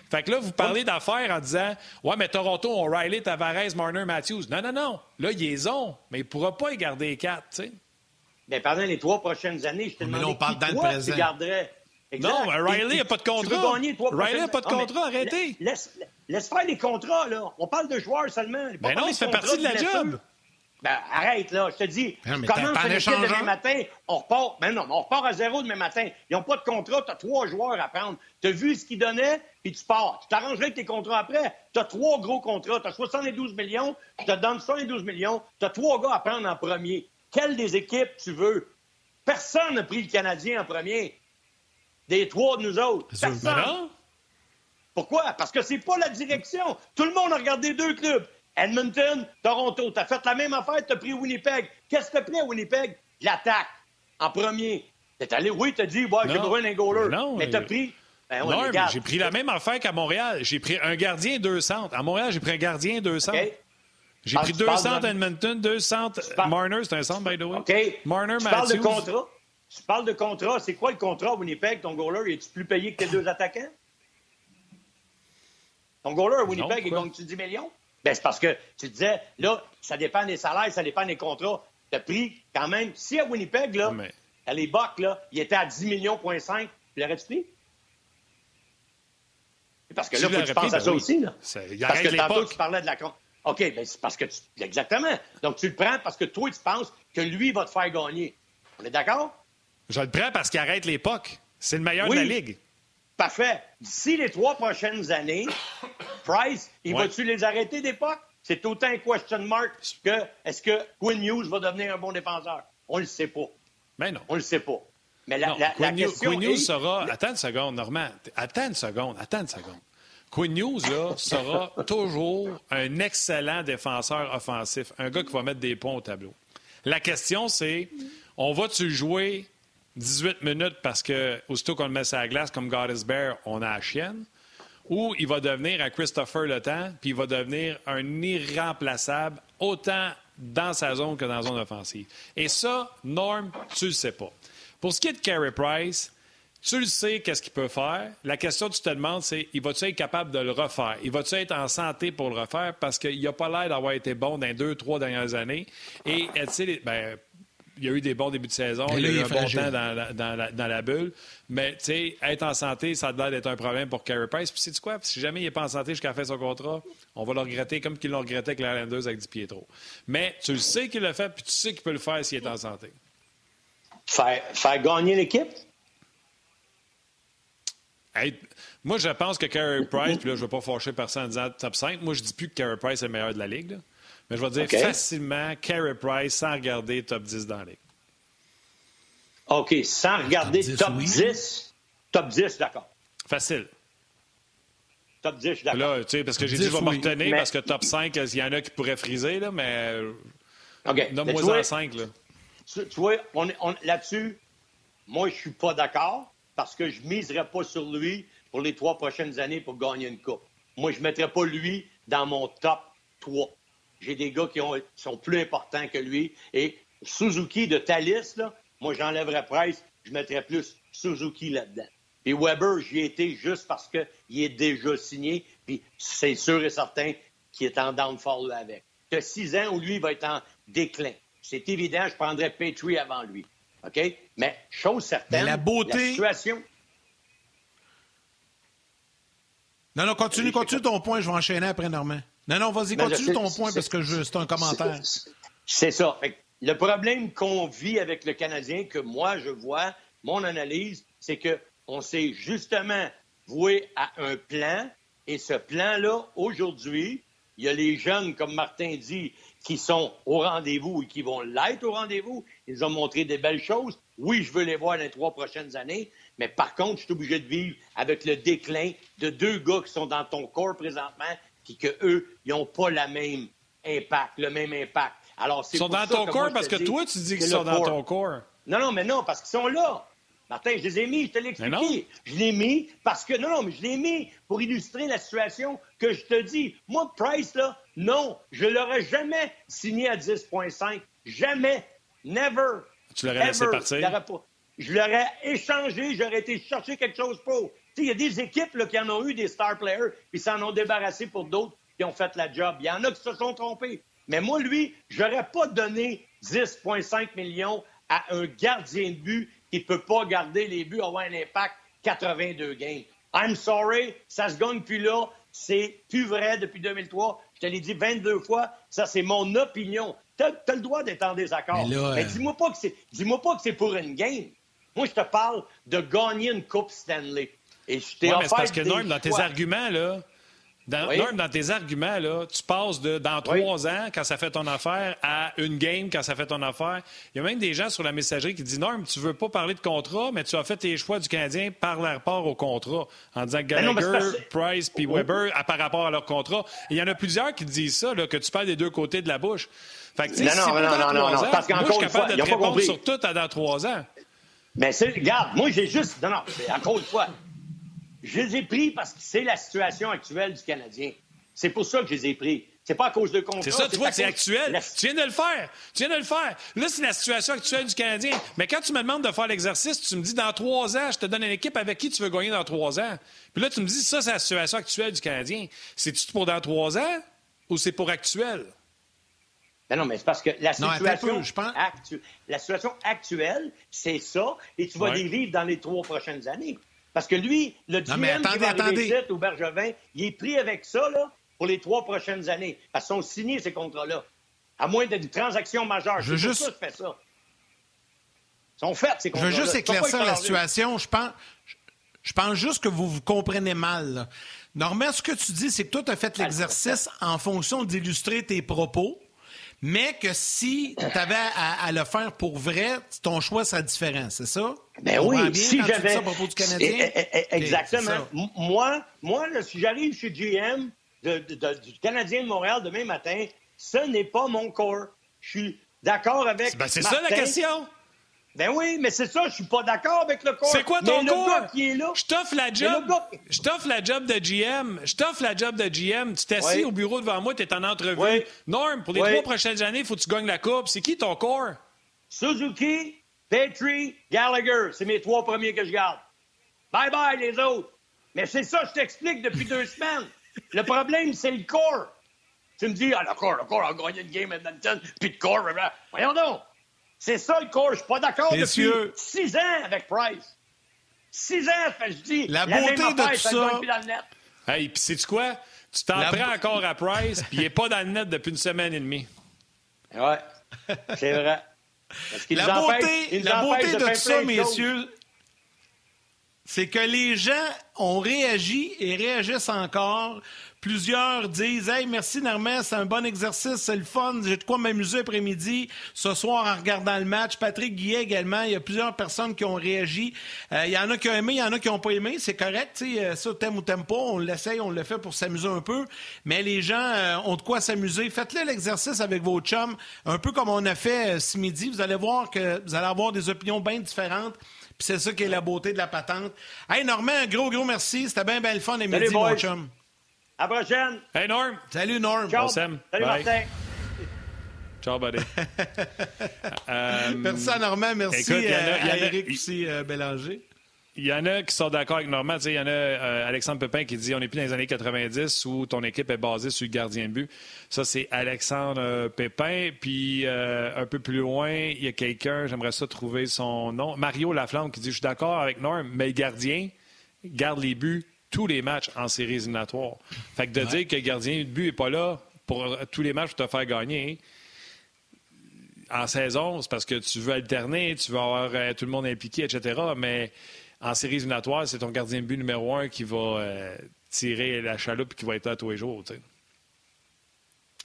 Fait que là, vous parlez d'affaires en disant Ouais, mais Toronto, O'Reilly, Tavares, Marner, Matthews. Non, non, non. Là, ils ont, mais il ne pourra pas y garder les quatre, tu sais. Mais pendant les trois prochaines années, je te demande on parle dans le présent. tu garderais. Non, Riley n'a pas de contrat. Riley n'a pas de contrat, arrêtez. Laisse, laisse, faire les contrats, là. On parle de joueurs seulement. Mais ben non, ça fait partie de la job. Ben, arrête, là. Je te dis, tu commences l'équipe demain matin, on repart. Ben non, on repart à zéro demain matin. Ils n'ont pas de contrat, tu as trois joueurs à prendre. Tu as vu ce qu'ils donnaient, puis tu pars. Tu t'arrangerais avec tes contrats après. Tu as trois gros contrats. Tu as 72 millions, je te donne 72 millions. Tu as trois gars à prendre en premier. Quelle des équipes tu veux? Personne n'a pris le Canadien en premier. Des trois de nous autres. Personne. Pourquoi? Parce que c'est pas la direction. Tout le monde a regardé deux clubs. Edmonton, Toronto. Tu as fait la même affaire, tu as pris Winnipeg. Qu'est-ce que tu pris à Winnipeg? L'attaque, en premier. T'es allé, oui, t'as dit, ouais, j'ai besoin d'un goaler. Non, mais t'as pris. Ben, non, j'ai pris la même affaire qu'à Montréal. J'ai pris un gardien, deux centres. À Montréal, j'ai pris un gardien, deux centres. J'ai pris deux centres à Edmonton, deux centres. Marner, c'est un centre, by the way. OK. Marner, tu parles de contrat? Tu parles de contrat? C'est quoi le contrat Winnipeg? Ton goaler, es-tu plus payé que tes deux attaquants? Ton goaler à Winnipeg, il gagne-tu 10 millions? Ben, c'est parce que tu disais, là, ça dépend des salaires, ça dépend des contrats. Tu as pris quand même, si à Winnipeg, là, à l'époque, là, il était à 10 millions, point 5, tu l'aurais-tu pris? Parce que là, il faut que tu penses à ben ça aussi. Là. Parce que tantôt, tu parlais de la... OK, ben c'est parce que tu... Exactement. Donc, tu le prends parce que toi, tu penses que lui va te faire gagner. On est d'accord? Je le prends parce qu'il arrête l'époque. C'est le meilleur de la Ligue. Parfait. D'ici les trois prochaines années, Price, il va-tu les arrêter d'époque? C'est autant un question mark que est-ce que Quinn Hughes va devenir un bon défenseur? On ne le sait pas. Mais ben non. On ne le sait pas. Mais la, la, Quinn, question Quinn Hughes sera... Attends une seconde, Normand. Attends une seconde. Attends une seconde. Quinn News là, sera toujours un excellent défenseur offensif, un gars qui va mettre des ponts au tableau. La question, c'est on va-tu jouer 18 minutes parce que, aussitôt qu'on le met sur la glace, comme God is Bear, on a la chienne? Ou il va devenir un Christopher Le Temps, puis il va devenir un irremplaçable, autant dans sa zone que dans la zone offensive. Et ça, Norm, tu le sais pas. Pour ce qui est de Carey Price, tu le sais, qu'est-ce qu'il peut faire. La question que tu te demandes, c'est il va-tu être capable de le refaire? Il va-tu être en santé pour le refaire? Parce qu'il n'a pas l'air d'avoir été bon dans les deux, trois dernières années. Et, tu sais, ben, il y a eu des bons débuts de saison, il y a eu un bon temps dans la, bulle. Mais, tu sais, être en santé, ça a l'air d'être un problème pour Carey Price. Puis, sais-tu quoi? Si jamais il n'est pas en santé jusqu'à la fin de son contrat, on va le regretter comme qu'ils l'ont regretté avec la Islanders avec Di Pietro. Mais tu le sais qu'il l'a fait, puis tu sais qu'il peut le faire s'il est en santé. Faire, faire gagner l'équipe? moi, je pense que Carey Price, puis là, je ne veux pas fâcher personne en disant top 5. Moi, je ne dis plus que Carey Price est le meilleur de la Ligue. Mais je vais dire facilement Carey Price sans regarder top 10 dans la Ligue. OK, sans regarder top 10, top 10, d'accord. Facile. Top 10, d'accord. Là, tu sais, parce que j'ai dit, je vais me retenir parce que top 5, il y en a qui pourraient friser, là, mais. OK. Donne-moi en 5, là. Tu, vois, on, on, là-dessus, moi, je suis pas d'accord parce que je ne miserais pas sur lui pour les trois prochaines années pour gagner une coupe. Moi, je ne mettrais pas lui dans mon top 3. J'ai des gars qui, sont plus importants que lui. Et Suzuki de Thalys, là, moi, j'enlèverais Price, je mettrais plus Suzuki là-dedans. Et Weber, j'y ai été juste parce qu'il est déjà signé, puis c'est sûr et certain qu'il est en downfall avec. Tu as six ans où lui va être en déclin. C'est évident, je prendrais Petrie avant lui. OK? Mais chose certaine, Mais la beauté- la situation... Non, non, continue, continue ton point, je vais enchaîner après, Normand. Non, non, vas-y, je continue ton point parce que c'est un commentaire. C'est- ça. Fait le problème qu'on vit avec le Canadien, que moi je vois, mon analyse, c'est que on s'est justement voué à un plan, et ce plan-là, aujourd'hui, il y a les jeunes, comme Martin dit, qui sont au rendez-vous et qui vont l'être au rendez-vous. Ils ont montré des belles choses. Oui, je veux les voir dans les trois prochaines années, mais par contre, je suis obligé de vivre avec le déclin de deux gars qui sont dans ton corps présentement, puis que eux, ils n'ont pas la même impact, le même impact. Alors, Ils sont dans ton corps parce que toi, tu dis qu'ils le sont dans ton corps. Non, non, mais non, parce qu'ils sont là. Martin, je les ai mis, je te l'ai expliqué. Je l'ai mis parce que, non, non, mais je l'ai mis pour illustrer la situation que je te dis. Moi, Price, là, non, je l'aurais jamais signé à 10,5. Jamais. Never. Tu l'aurais laissé partir? Je l'aurais échangé, j'aurais été chercher quelque chose pour. Il y a des équipes là, qui en ont eu des star players, puis s'en ont débarrassé pour d'autres qui ont fait la job. Il y en a qui se sont trompés. Mais moi, lui, j'aurais pas donné 10,5 millions à un gardien de but qui peut pas garder les buts, avoir un impact 82 games. I'm sorry, ça se gagne plus là. C'est plus vrai depuis 2003. Je te l'ai dit 22 fois. Ça, c'est mon opinion. T'as as le droit d'être en désaccord. Mais Mais euh, dis-moi pas que c'est, dis-moi pas que c'est pour une game. Moi, je te parle de gagner une Coupe Stanley. Et je t'ai Ouais, mais parce que, Norm, dans tes arguments, là, dans, Oui. Norm, dans tes arguments, là, tu passes de dans Oui. trois ans, quand ça fait ton affaire, à une game quand ça fait ton affaire. Il y a même des gens sur la messagerie qui disent Norm, tu veux pas parler de contrat, mais tu as fait tes choix du Canadien par rapport au contrat. En disant que non, c'est Gallagher, parce Price puis Weber à- par rapport à leur contrat. Il y en a plusieurs qui disent ça, là, que tu parles des deux côtés de la bouche. Fait que, Non, si non, non, non, non, non, parce moi, qu'encore je suis une fois, capable de te répondre sur tout à dans trois ans. Mais c'est, regarde, moi, j'ai juste. Non, non, c'est- encore une fois, je les ai pris parce que c'est la situation actuelle du Canadien. C'est pour ça que je les ai pris. C'est pas à cause de contrat. C'est ça, tu vois à que c'est actuel. La- Tu viens de le faire. Tu viens de le faire. Là, c'est la situation actuelle du Canadien. Mais quand tu me demandes de faire l'exercice, tu me dis dans trois ans, je te donne une équipe avec qui tu veux gagner dans trois ans. Puis là, tu me dis ça, c'est la situation actuelle du Canadien. C'est-tu pour dans trois ans ou c'est pour actuel? Mais non, mais c'est parce que la Non, situation, peu, je pense- actu- la situation actuelle, c'est ça, et tu vas Ouais. les vivre dans les trois prochaines années. Parce que lui, le mais qui va attendez. ici, Bergevin, il est pris avec ça là, pour les trois prochaines années. Parce qu'ils sont signés, ces contrats-là. À moins d'une transaction majeure. Je juste- ça je fais ça. Ils sont faits, ces Je contrats-là. veux juste éclaircir la situation. Je pense, je pense juste que vous vous comprenez mal. là. Normand, ce que tu dis, c'est que toi, tu as fait l'exercice en fonction d'illustrer tes propos, mais que si tu avais à, à le faire pour vrai, ton choix serait différent, c'est ça? Ben oui, si j'avais. Eh, eh, eh, exactement. moi, moi là, si j'arrive chez GM de- de- de- du Canadien de Montréal demain matin, ce n'est pas mon corps. Je suis d'accord avec. Ben, c'est ça la question. Ben oui, mais c'est ça, je suis pas d'accord avec le corps. C'est quoi Mais ton le cours? gars qui est là. Je t'offre la Mais job. le gars- Je t'offre la job de GM. Je t'offre la job de GM. Tu t'assis Oui. au bureau devant moi, tu es en entrevue. Oui. Norm, pour les Oui. trois prochaines années, il faut que tu gagnes la coupe. C'est qui ton corps? Suzuki, Petrie, Gallagher, c'est mes trois premiers que je garde. Bye bye les autres. Mais c'est ça, je t'explique depuis deux semaines. Le problème, c'est le corps. Tu me dis, ah, le corps, le corps a gagné une game à Edmonton, puis le corps, blablabla. voyons donc. C'est ça le corps. Je suis pas d'accord Messieurs. depuis six ans avec Price. Six ans, fait, je dis. La même beauté de affaire, tout ça dans le net. Hey, puis sais-tu quoi? Tu t'en La prends encore à Price, puis il n'est pas dans le net depuis une semaine et demie. Ouais, c'est vrai. Parce qu'il La beauté, la beauté de faire tout ça, de messieurs, c'est que les gens ont réagi et réagissent encore. Plusieurs disent Hey, merci Normand, c'est un bon exercice, c'est le fun, j'ai de quoi m'amuser après-midi, ce soir en regardant le match. Patrick Guillet également, il y a plusieurs personnes qui ont réagi. Euh, il y en a qui ont aimé, il y en a qui n'ont pas aimé, c'est correct, tu sais, euh, ça, t'aimes ou t'aimes pas, on l'essaye, on le fait pour s'amuser un peu. Mais les gens euh, ont de quoi s'amuser. Faites-le l'exercice avec vos chums, un peu comme on a fait euh, ce midi. Vous allez voir que vous allez avoir des opinions bien différentes. Puis c'est ça qui est la beauté de la patente. Hey Normand, un gros, gros merci. C'était bien, bien le fun Salut, midi, mon chum. À la prochaine. Hey, Norm! Salut Norm. Ciao. On s'aime. Salut Bye. Martin. Ciao, buddy. Euh, Merci à Normand, merci Écoute, il y en a- euh, y à a- Eric aussi, euh, Bélanger. il y en a qui sont d'accord avec Normand. Il y en a euh, Alexandre Pepin qui dit on n'est plus dans les années 90 où ton équipe est basée sur le gardien de but. Ça, c'est Alexandre Pépin. Puis euh, un peu plus loin, il y a quelqu'un, j'aimerais ça trouver son nom, Mario Laflamme qui dit je suis d'accord avec Norm, mais le gardien garde les buts tous les matchs en séries éliminatoires. Fait que de dire que le gardien de but n'est pas là pour tous les matchs pour te faire gagner en saison, c'est parce que tu veux alterner, tu veux avoir tout le monde impliqué, etc. Mais en séries éliminatoires, c'est ton gardien de but numéro un qui va euh, tirer la chaloupe et qui va être là tous les jours.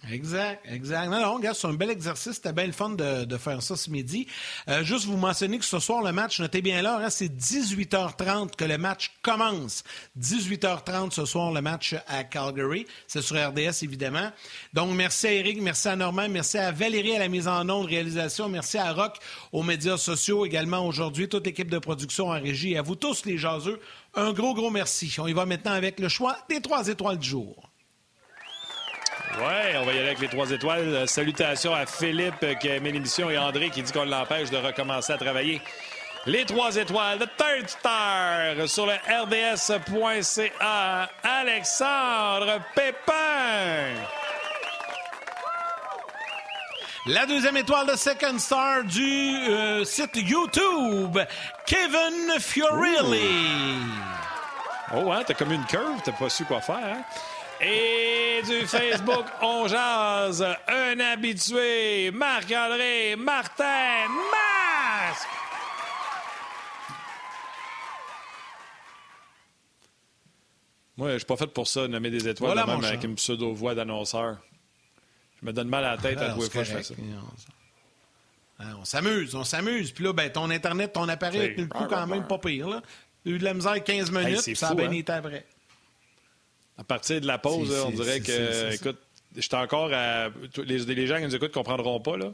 Exact, exact. Non, non, regarde, c'est un bel exercice. C'était bien le fun de, faire ça ce midi. Euh, juste vous mentionner que ce soir, le match, notez bien l'heure, hein, c'est 18h30 que le match commence. 18h30 ce soir, le match à Calgary. C'est sur RDS, évidemment. Donc, merci à Eric, merci à Normand, merci à Valérie à la mise en onde, réalisation, merci à Rock aux médias sociaux également aujourd'hui, toute l'équipe de production en régie et à vous tous les jaseux. Un gros, gros merci. On y va maintenant avec le choix des trois étoiles du jour. Oui, on va y aller avec les trois étoiles. Euh, salutations à Philippe euh, qui a aimé l'émission et André qui dit qu'on l'empêche de recommencer à travailler. Les trois étoiles de Third Star sur le rds.ca. Alexandre Pépin. La deuxième étoile de Second Star du euh, site YouTube, Kevin Fiorilli. Oh, hein, t'as comme une curve, t'as pas su quoi faire. Hein? Et du Facebook, on jase. Un habitué, Marc-André Martin Masque. Moi, je suis pas fait pour ça, nommer des étoiles même avec une pseudo-voix d'annonceur. Je me donne mal à la tête à tous les fois que je fais ça. Ah, on s'amuse, on s'amuse. Puis là, ben, ton Internet, ton appareil a le coup quand même pas pire. Là. Eu de la misère 15 minutes, ça a bien hein? été après. À partir de la pause, on dirait que, écoute, j'étais encore à. Les, gens qui nous écoutent ne comprendront pas, là.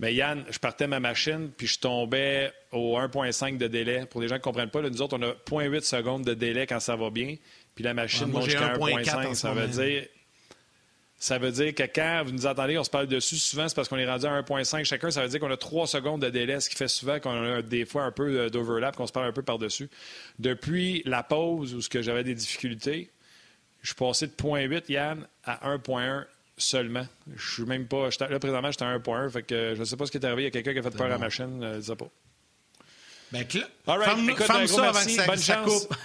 Mais Yann, je partais ma machine, puis je tombais au 1,5 de délai. Pour les gens qui ne comprennent pas, nous autres, on a 0,8 secondes de délai quand ça va bien. Puis la machine monte jusqu'à 1,5. Ça veut dire. Ça veut dire que quand vous nous entendez, on se parle dessus, souvent, c'est parce qu'on est rendu à 1,5 chacun. Ça veut dire qu'on a 3 secondes de délai, ce qui fait souvent qu'on a des fois un peu d'overlap, qu'on se parle un peu par-dessus. Depuis la pause où j'avais des difficultés, je suis passé de 0.8, Yann, à 1.1 seulement. Je suis même pas. Là, présentement, j'étais à 1.1. Fait que je ne sais pas ce qui est arrivé. Il y a quelqu'un qui a fait peur à la machine. Je ne sais pas. Ben, All right. Écoute, merci. Bonne chance.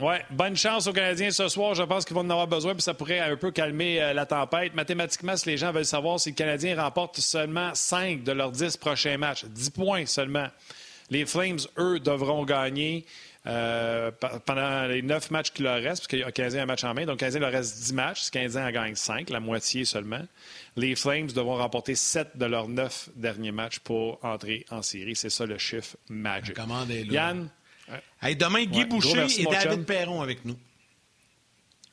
Ouais, bonne chance aux Canadiens ce soir. Je pense qu'ils vont en avoir besoin, puis ça pourrait un peu calmer euh, la tempête. Mathématiquement, si les gens veulent savoir si les Canadiens remportent seulement 5 de leurs 10 prochains matchs, 10 points seulement, les Flames, eux, devront gagner. Euh, pendant les neuf matchs qu'il leur reste, parce qu'il y a Canadien un match en main, donc Canadien leur reste 10 matchs. Si Canadien en gagne 5, la moitié seulement, les Flames devront remporter 7 de leurs neuf derniers matchs pour entrer en série. C'est ça le chiffre magique. Yann? demain, Guy Boucher et David Perron avec nous.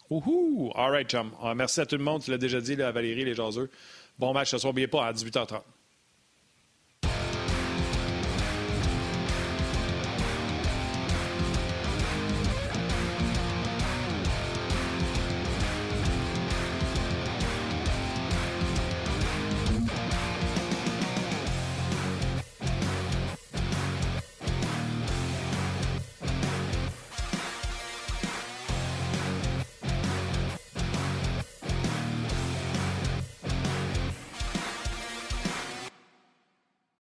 Ouhou! All right, chum. Ah, merci à tout le monde. Tu l'as déjà dit, à Valérie, les jaseux. Bon match ce soir. N'oubliez pas, à 18h30.